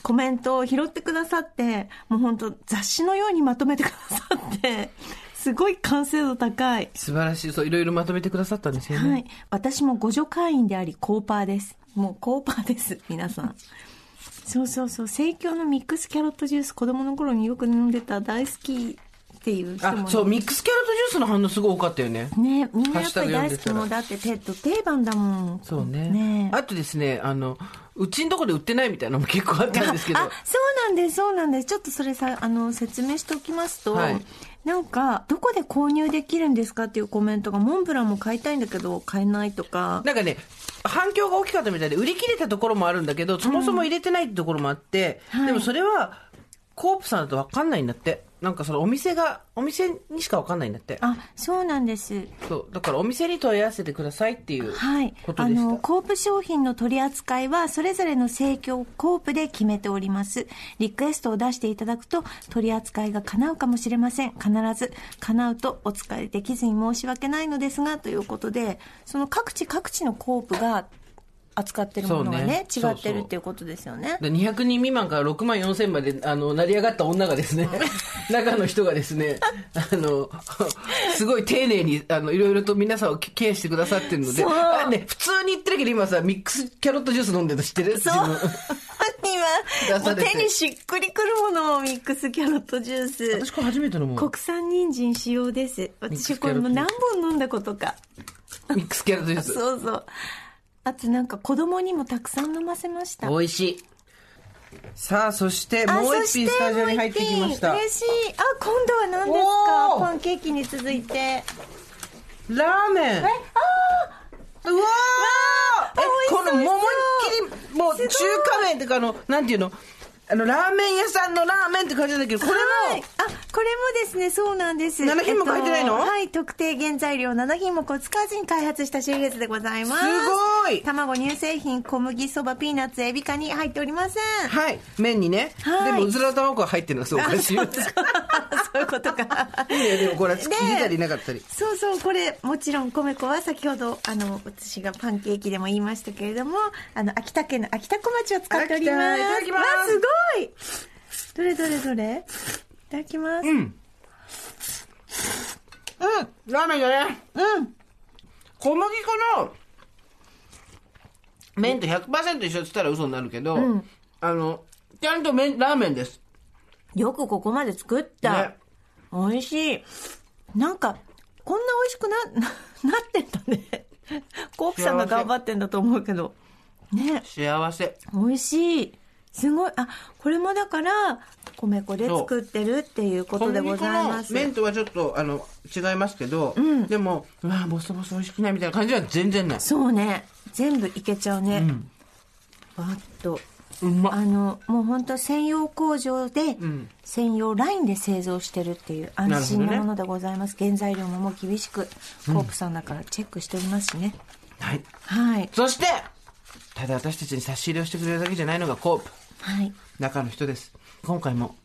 コメントを拾ってくださってもう本当雑誌のようにまとめてくださってすごい完成度高い。素晴らしい。そういろいろまとめてくださったんですよね、はい。私も互助会員でありコーパーです。もうコーパーです皆さん。そうそうそう。生協のミックスキャロットジュース子供の頃によく飲んでた大好きっていう人そうミックスキャロットジュースの反応すごい多かったよね。ねみんなやっぱり大好きもうだって手と定番だもん。そうね。ね。あとですねあのうちんとこで売ってないみたいなのも結構あったんですけど。あそうなんですそうなんです。ちょっとそれさあの説明しておきますと、はい。なんかどこで購入できるんですかっていうコメントがモンブランも買いたいんだけど買えないとか。なんかね反響が大きかったみたいで売り切れたところもあるんだけどそもそも入れてないってところもあって、はい。でもそれはコープさんだと分かんないんだってなんかそのお店がお店にしか分かんないんだって。あそうなんです。そう。だからお店に問い合わせてくださいっていうはい。ことでした、あのコープ商品の取り扱いはそれぞれの生協コープで決めております。リクエストを出していただくと取り扱いが叶うかもしれません。必ず叶うとお使いできずに申し訳ないのですがということでその各地各地のコープが扱ってるものがねそうね。違ってるっていうことですよね。で200人未満から6万4千まであの成り上がった女がですね 中の人がですねあの すごい丁寧にあのいろいろと皆さんをケアしてくださってるのでそう。あ、ね、普通に言ってるけど今さミックスキャロットジュース飲んでるの知ってる？そう。今もう手にしっくりくるものをミックスキャロットジュース。私これ初めて飲む国産人参使用です。私これもう何本飲んだことか。ミックスキャロットジュース。そうそう。あとなんか子供にもたくさん飲ませました。美味しい。さあそしてあもう一品スタジオに入ってきました。嬉しい。あ、今度は何ですおー。かパンケーキに続いて。ラーメン。うわー。えこのもう思いっきりもう中華麺っていうかあのなんていうの？あの、ラーメン屋さんのラーメンって感じなんだけど、これも、はい。あ、これもですね、そうなんです。7品目入ってないの？はい。特定原材料7品目を使わずに開発したシリーズでございます。すごい卵、乳製品、小麦、そば、ピーナッツ、エビカに入っておりません。はい、麺にね。はいでも、うずら卵が入ってるのがそうおかしい。そういうことか。でもこれ、で入れたりなかったり。そうそう、これ、もちろん、米粉は先ほど、あの、私がパンケーキでも言いましたけれども、あの、秋田県の秋田小町を使っております。いただきますわすごいどれどれどれ？いただきます。うん。うん、ラーメンだね。うん。小麦粉の麺と100%一緒って言ったら嘘になるけど、あの、ちゃんと麺、ラーメンです。よくここまで作った。ね美味しい。なんか、こんな美味しくな、な なってんだね。コープさんが頑張ってんだと思うけど。ね。幸せ。美味しい。すごい。あ、これもだから、米粉で作ってるっていうことでございます。麺とはちょっと、あの、違いますけど、んでも、うわボソボソ美味しくないみたいな感じは全然ない。そうね。全部いけちゃうね。バッと。うまあの、もう本当専用工場で、ん専用ラインで製造してるっていう安心なものでございます。原材料ももう厳しく、コープさんだからチェックしておりますしね。はい。はい。そして、ただ私たちに差し入れをしてくれるだけじゃないのがコープ。はい。中の人です。今回も、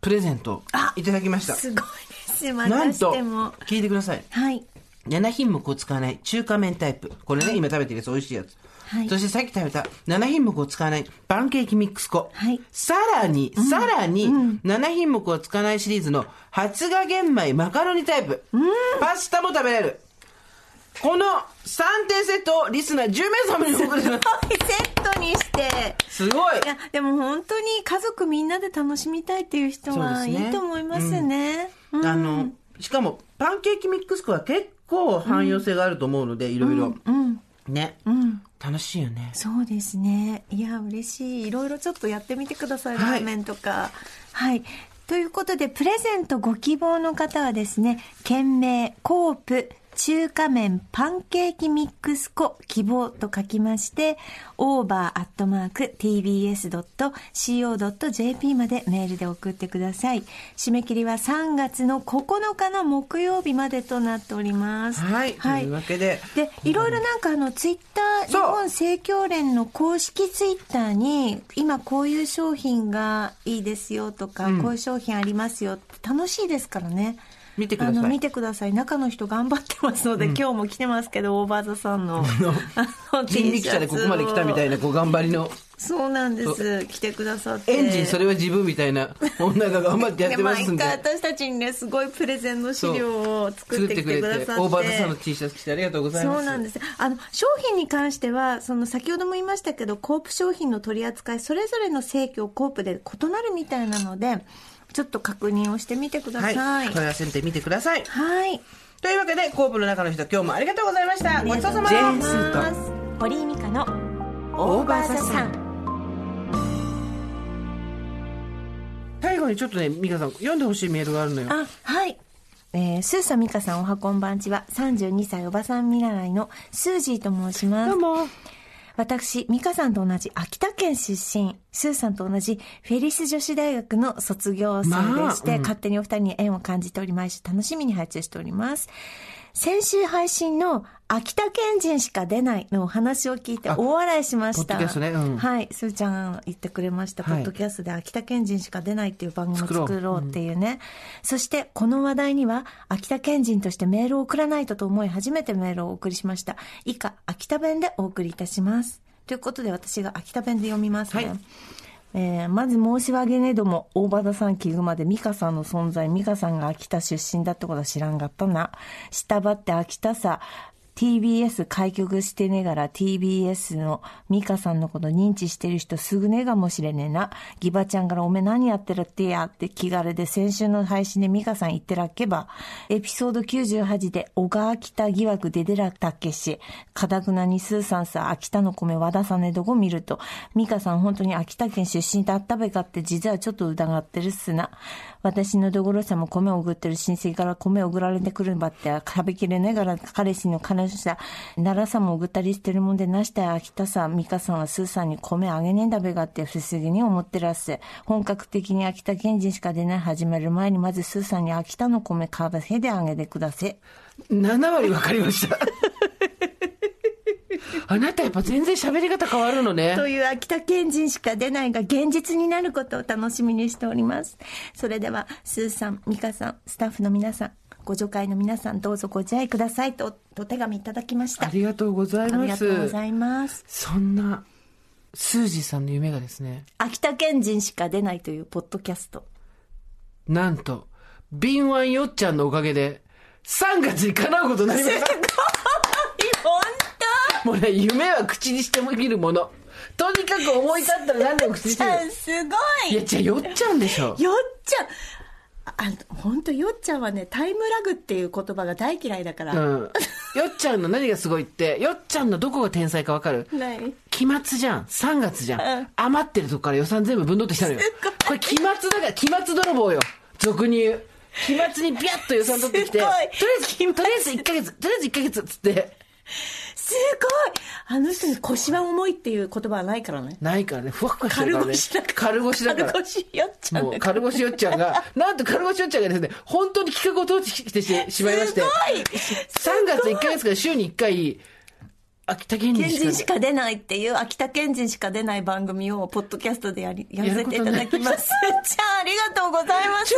プレゼントいただきました。すごいです。まなんとても。、聞いてください。はい。7品目を使わない中華麺タイプ。これね、今食べてるやつ美味しいやつ。はいそしてさっき食べた7品目を使わないパンケーキミックス粉。はいさらに、さらに、7品目を使わないシリーズの発芽玄米マカロニタイプ。パスタも食べれる。この3点セットをリスナー10名様に送る。セットにして。すごいいや、でも本当に家族みんなで楽しみたいっていう人はいいと思いますね。うんあの、しかも、パンケーキミックス粉は結構汎用性があると思うので、いろいろ。うん。ね。うん。楽しいよね。そうですね。いや、嬉しい。いろいろちょっとやってみてください。はいラーメンとか。はい。ということで、プレゼントご希望の方はですね、件名、コープ、中華麺パンケーキミックス粉希望と書きまして、over.tbs.co.jp までメールで送ってください。締め切りは3月の9日の木曜日までとなっております。はい。というわけで、で、いろいろなんかあの、ツイッター、日本生協連の公式ツイッターに、今こういう商品がいいですよとか、こういう商品ありますよって楽しいですからね。見てくださいあの、見てください。中の人頑張ってますので、今日も来てますけど、オーバーザさんの、あの、人力車でここまで来たみたいな。な、こう、頑張りの。そうなんです。来てくださって。エンジン、それは自分みたいな女が頑張ってやってますんで。毎回私たちにね、すごいプレゼンの資料を作ってきてくださって。オーバーザさんの T シャツ着てありがとうございます。そうなんです。あの、商品に関しては、その先ほども言いましたけど、コープ商品の取り扱い、それぞれの生協コープで異なるみたいなので、ちょっと確認をしてみてください。は。はいい。問い合わせてみてください。はい。というわけで、コープの中の人、今日もありがとうございました。ごちそうさまです。スーと堀井美香のオーバーザさん。最後にちょっとね、ミカさん、読んでほしいメールがあるのよ。あ、はい。えー、スーサミカさんおはこんばんちは、32歳おばさん見習いのスージーと申します。どうも。私、ミカさんと同じ秋田県出身、スーさんと同じフェリス女子大学の卒業生でして、まあうん勝手にお二人に縁を感じており、毎週楽しみに配置しております。先週配信の秋田県人しか出ないのお話を聞いてあ大笑いしました。ポッドキャストねうんはい、スーちゃん言ってくれました。はいポッドキャストで秋田県人しか出ないっていう番組を作ろう作ろうっていうね。そして、この話題には、秋田県人としてメールを送らないとと思い、初めてメールをお送りしました。以下、秋田弁でお送りいたします。ということで、私が秋田弁で読みますね。はいえーまず申し訳ねえども、大場田さん聞くまで美香さんの存在、美香さんが秋田出身だってことは知らんかったな。下ばって秋田さ、TBS 開局してねがら TBS の美香さんのこと認知してる人すぐねがもしれねえな。ギバちゃんからおめえ何やってるってやって気軽で先週の配信で美香さん言ってらっけば、エピソード98で小川秋田疑惑で出らったっけし、かたくなにスーさんさ、秋田の米和田さんねどこ見ると、美香さん本当に秋田県出身だったべかって実はちょっと疑ってるっすな。私のどごろさんも米を送ってる親戚から米を送られてくるんばって食べきれないがら彼氏の金ました。奈良さんもぐったりしてるもんでなした秋田さん、美香さんはスーさんに米あげねえんだべがって不思議に思ってらっせ。本格的に秋田県人しか出ない始める前にまずスーさんに秋田の米かばせであげてください。7割分かりました。あなたやっぱ全然喋り方変わるのね。という秋田県人しか出ないが現実になることを楽しみにしております。それでは、スーさん、ミカさん、スタッフの皆さん、ご助会の皆さん、どうぞご自愛くださいと、お手紙いただきました。ありがとうございあります。がとうございます。そんな、スージーさんの夢がですね、秋田県人しか出ないというポッドキャスト。なんと、敏腕よっちゃんのおかげで、3月に叶うことになりました。本もうね、夢は口にしてもみるもの。とにかく思い立ったら何でも口にしてみる。すごいや、じゃあよっちゃんでしょ。よっちゃんあ本当よっちゃんはねタイムラグっていう言葉が大嫌いだから、うん。よっちゃんの何がすごいって、よっちゃんのどこが天才かわかる？期末じゃん。3月じゃうんん。余ってるとこから予算全部分取ってきたのよ。これ期末だから、期末泥棒よ。俗に言う。期末にビャッと予算取ってきて、すごいとりあえず、とりあえず1ヶ月、とりあえず1ヶ月っつって、すごい。あの人に腰は重いっていう言葉はないからね。ないからね、ふわふわしてるからね。軽腰だから。軽腰だから。軽腰よっちゃんもう、軽腰よっちゃんが、なんと軽腰よっちゃんがですね、本当に企画を通してししまいまして、すごい。3月1ヶ月から週に1回、秋田県県人しか人しか出ないっていう秋田県人しか出ない番組をポッドキャストでやりやらせていただきます。じゃあありがとうございます。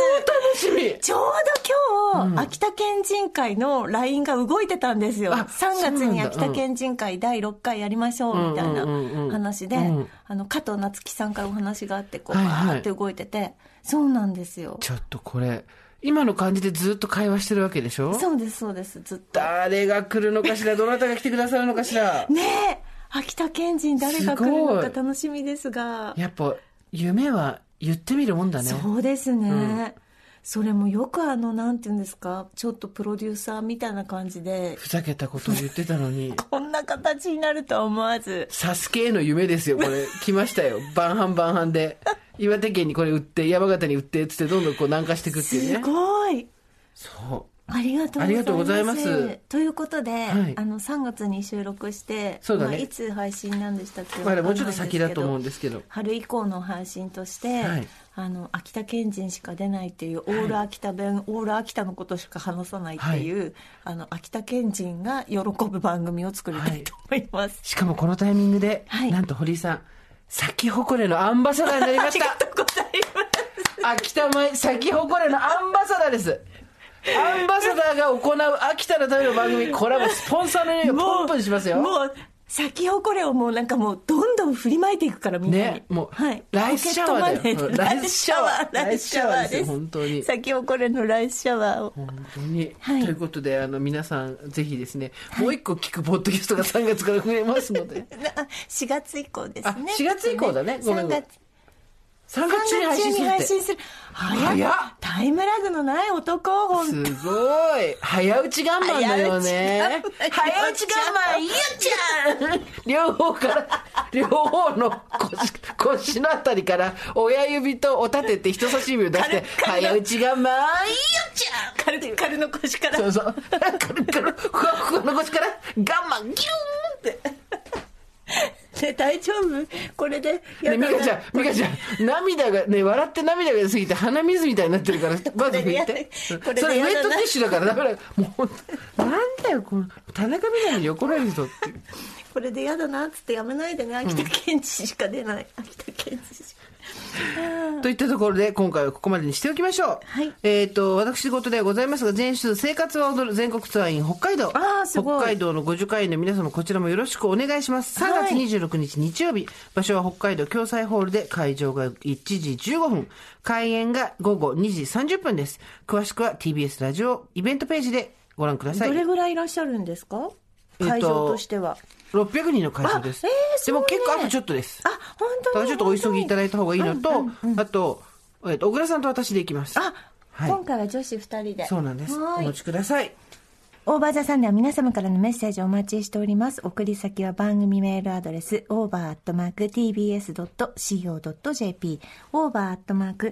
超楽しみ。ちょうど今日、秋田県人会の LINE が動いてたんですよ。あ3月に秋田県人会第6回やりましょうみたいなうん。うんうんうん話で、うん。あの、加藤夏樹さんからお話があって、こう、バはいはい。ーって動いてて、そうなんですよ。ちょっとこれ、今の感じでずっと会話してるわけでしょ？そうです、そうです、ずっと。誰が来るのかしら？どなたが来てくださるのかしら？ねえ、秋田県人誰が来るのか楽しみですが。やっぱ、夢は言ってみるもんだね。そうですね、それもよくあのなんていうんですかちょっとプロデューサーみたいな感じでふざけたことを言ってたのに。こんな形になるとは思わずサスケへの夢ですよ、これ。来ましたよ。晩半晩半で。岩手県にこれ売って、山形に売って、つってどんどんこう南下していくっていうすね。ごいそう。ありがとうございます。ありがとうございますということで、はいあの3月に収録して、そうだねまあいつ配信なんでしたっけまだもうちょっと先だと思うんでですけどすけど。春以降の配信として、はいあの秋田県人しか出ないっていう、オール秋田弁オール秋田のことしか話さないっていう、あの秋田県人が喜ぶ番組を作りたいと思います、しかもこのタイミングで、はいなんと堀井さん、咲き誇れのアンバサダーになりました。とうございます秋田米咲き誇れのアンバサダーです。アンバサダーが行う秋田のための番組、これはもうスポンサーの匂いをポンポンしますよ。もう咲き誇れをもうなんかもうどんどん振りまいていくからみんなに、ねもうはい、ライスシャワーだよライスシャワーライスシャワーです。本当に。咲き誇れのライスシャワーを。本当に、はい。ということで、あの、皆さん、ぜひですね、もう一個聞くポッドキャストが3月から増えますので、あ4月以降ですね。あ4月以降だね。ごめん3月3月中に配信するって。する早っタイムラグのない男ほんすごい早打ちガンマンだよね。早早打ち打ちガンガンマンマン、いいやちゃん両方から、両方の腰腰のあたりから親指とお立てて人差し指を出して、早打ちガンマン、いいやちゃんカルカルの腰からそうそう。カルカル、ふわふわの腰から、ガンマン、ギューンって。ね大丈夫？これでやね、だなミカちゃん、ミカちゃん、涙が、ね、笑って涙が出すぎて鼻水みたいになってるから、まず拭いて。これでそれウェットティッシュだからだよ。もう、なんだよ、この、田中みな実に怒られるぞって。これでやだなっつってやめないでね秋田県知しか出ない、秋田県知しかといったところで、今回はここまでにしておきましょう。はいえっ、と、私事ではございますが、前週、生活は踊る全国ツアー in 北海道。あーすごい北海道のご受会員の皆様、こちらもよろしくお願いします。3月26日日曜日、場所は北海道共済ホールで、会場が1時15分、開演が午後2時30分です。詳しくは TBS ラジオイベントページでご覧ください。どれぐらいいらっしゃるんですか？えっと会場としては、600人の会場です。あえーでも結構あとちょっとです。あ本当にだちょっとお急ぎいただいた方がいいのと、あと、えっと、小倉さんと私で行きます。あ、はい今回は女子2人でそうなんです。お持ちください。オーバーザさんでは皆様からのメッセージをお待ちしております。送り先は番組メールアドレス、over.tbs.co.jp、over.tbs.co.jp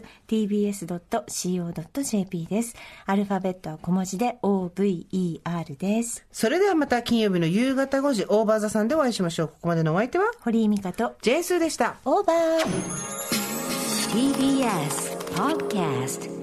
です。アルファベットは小文字で over です。それではまた金曜日の夕方5時、オーバーザさんでお会いしましょう。ここまでのお相手は、堀井美香とジェーンスーでした。オーバー TBS Podcast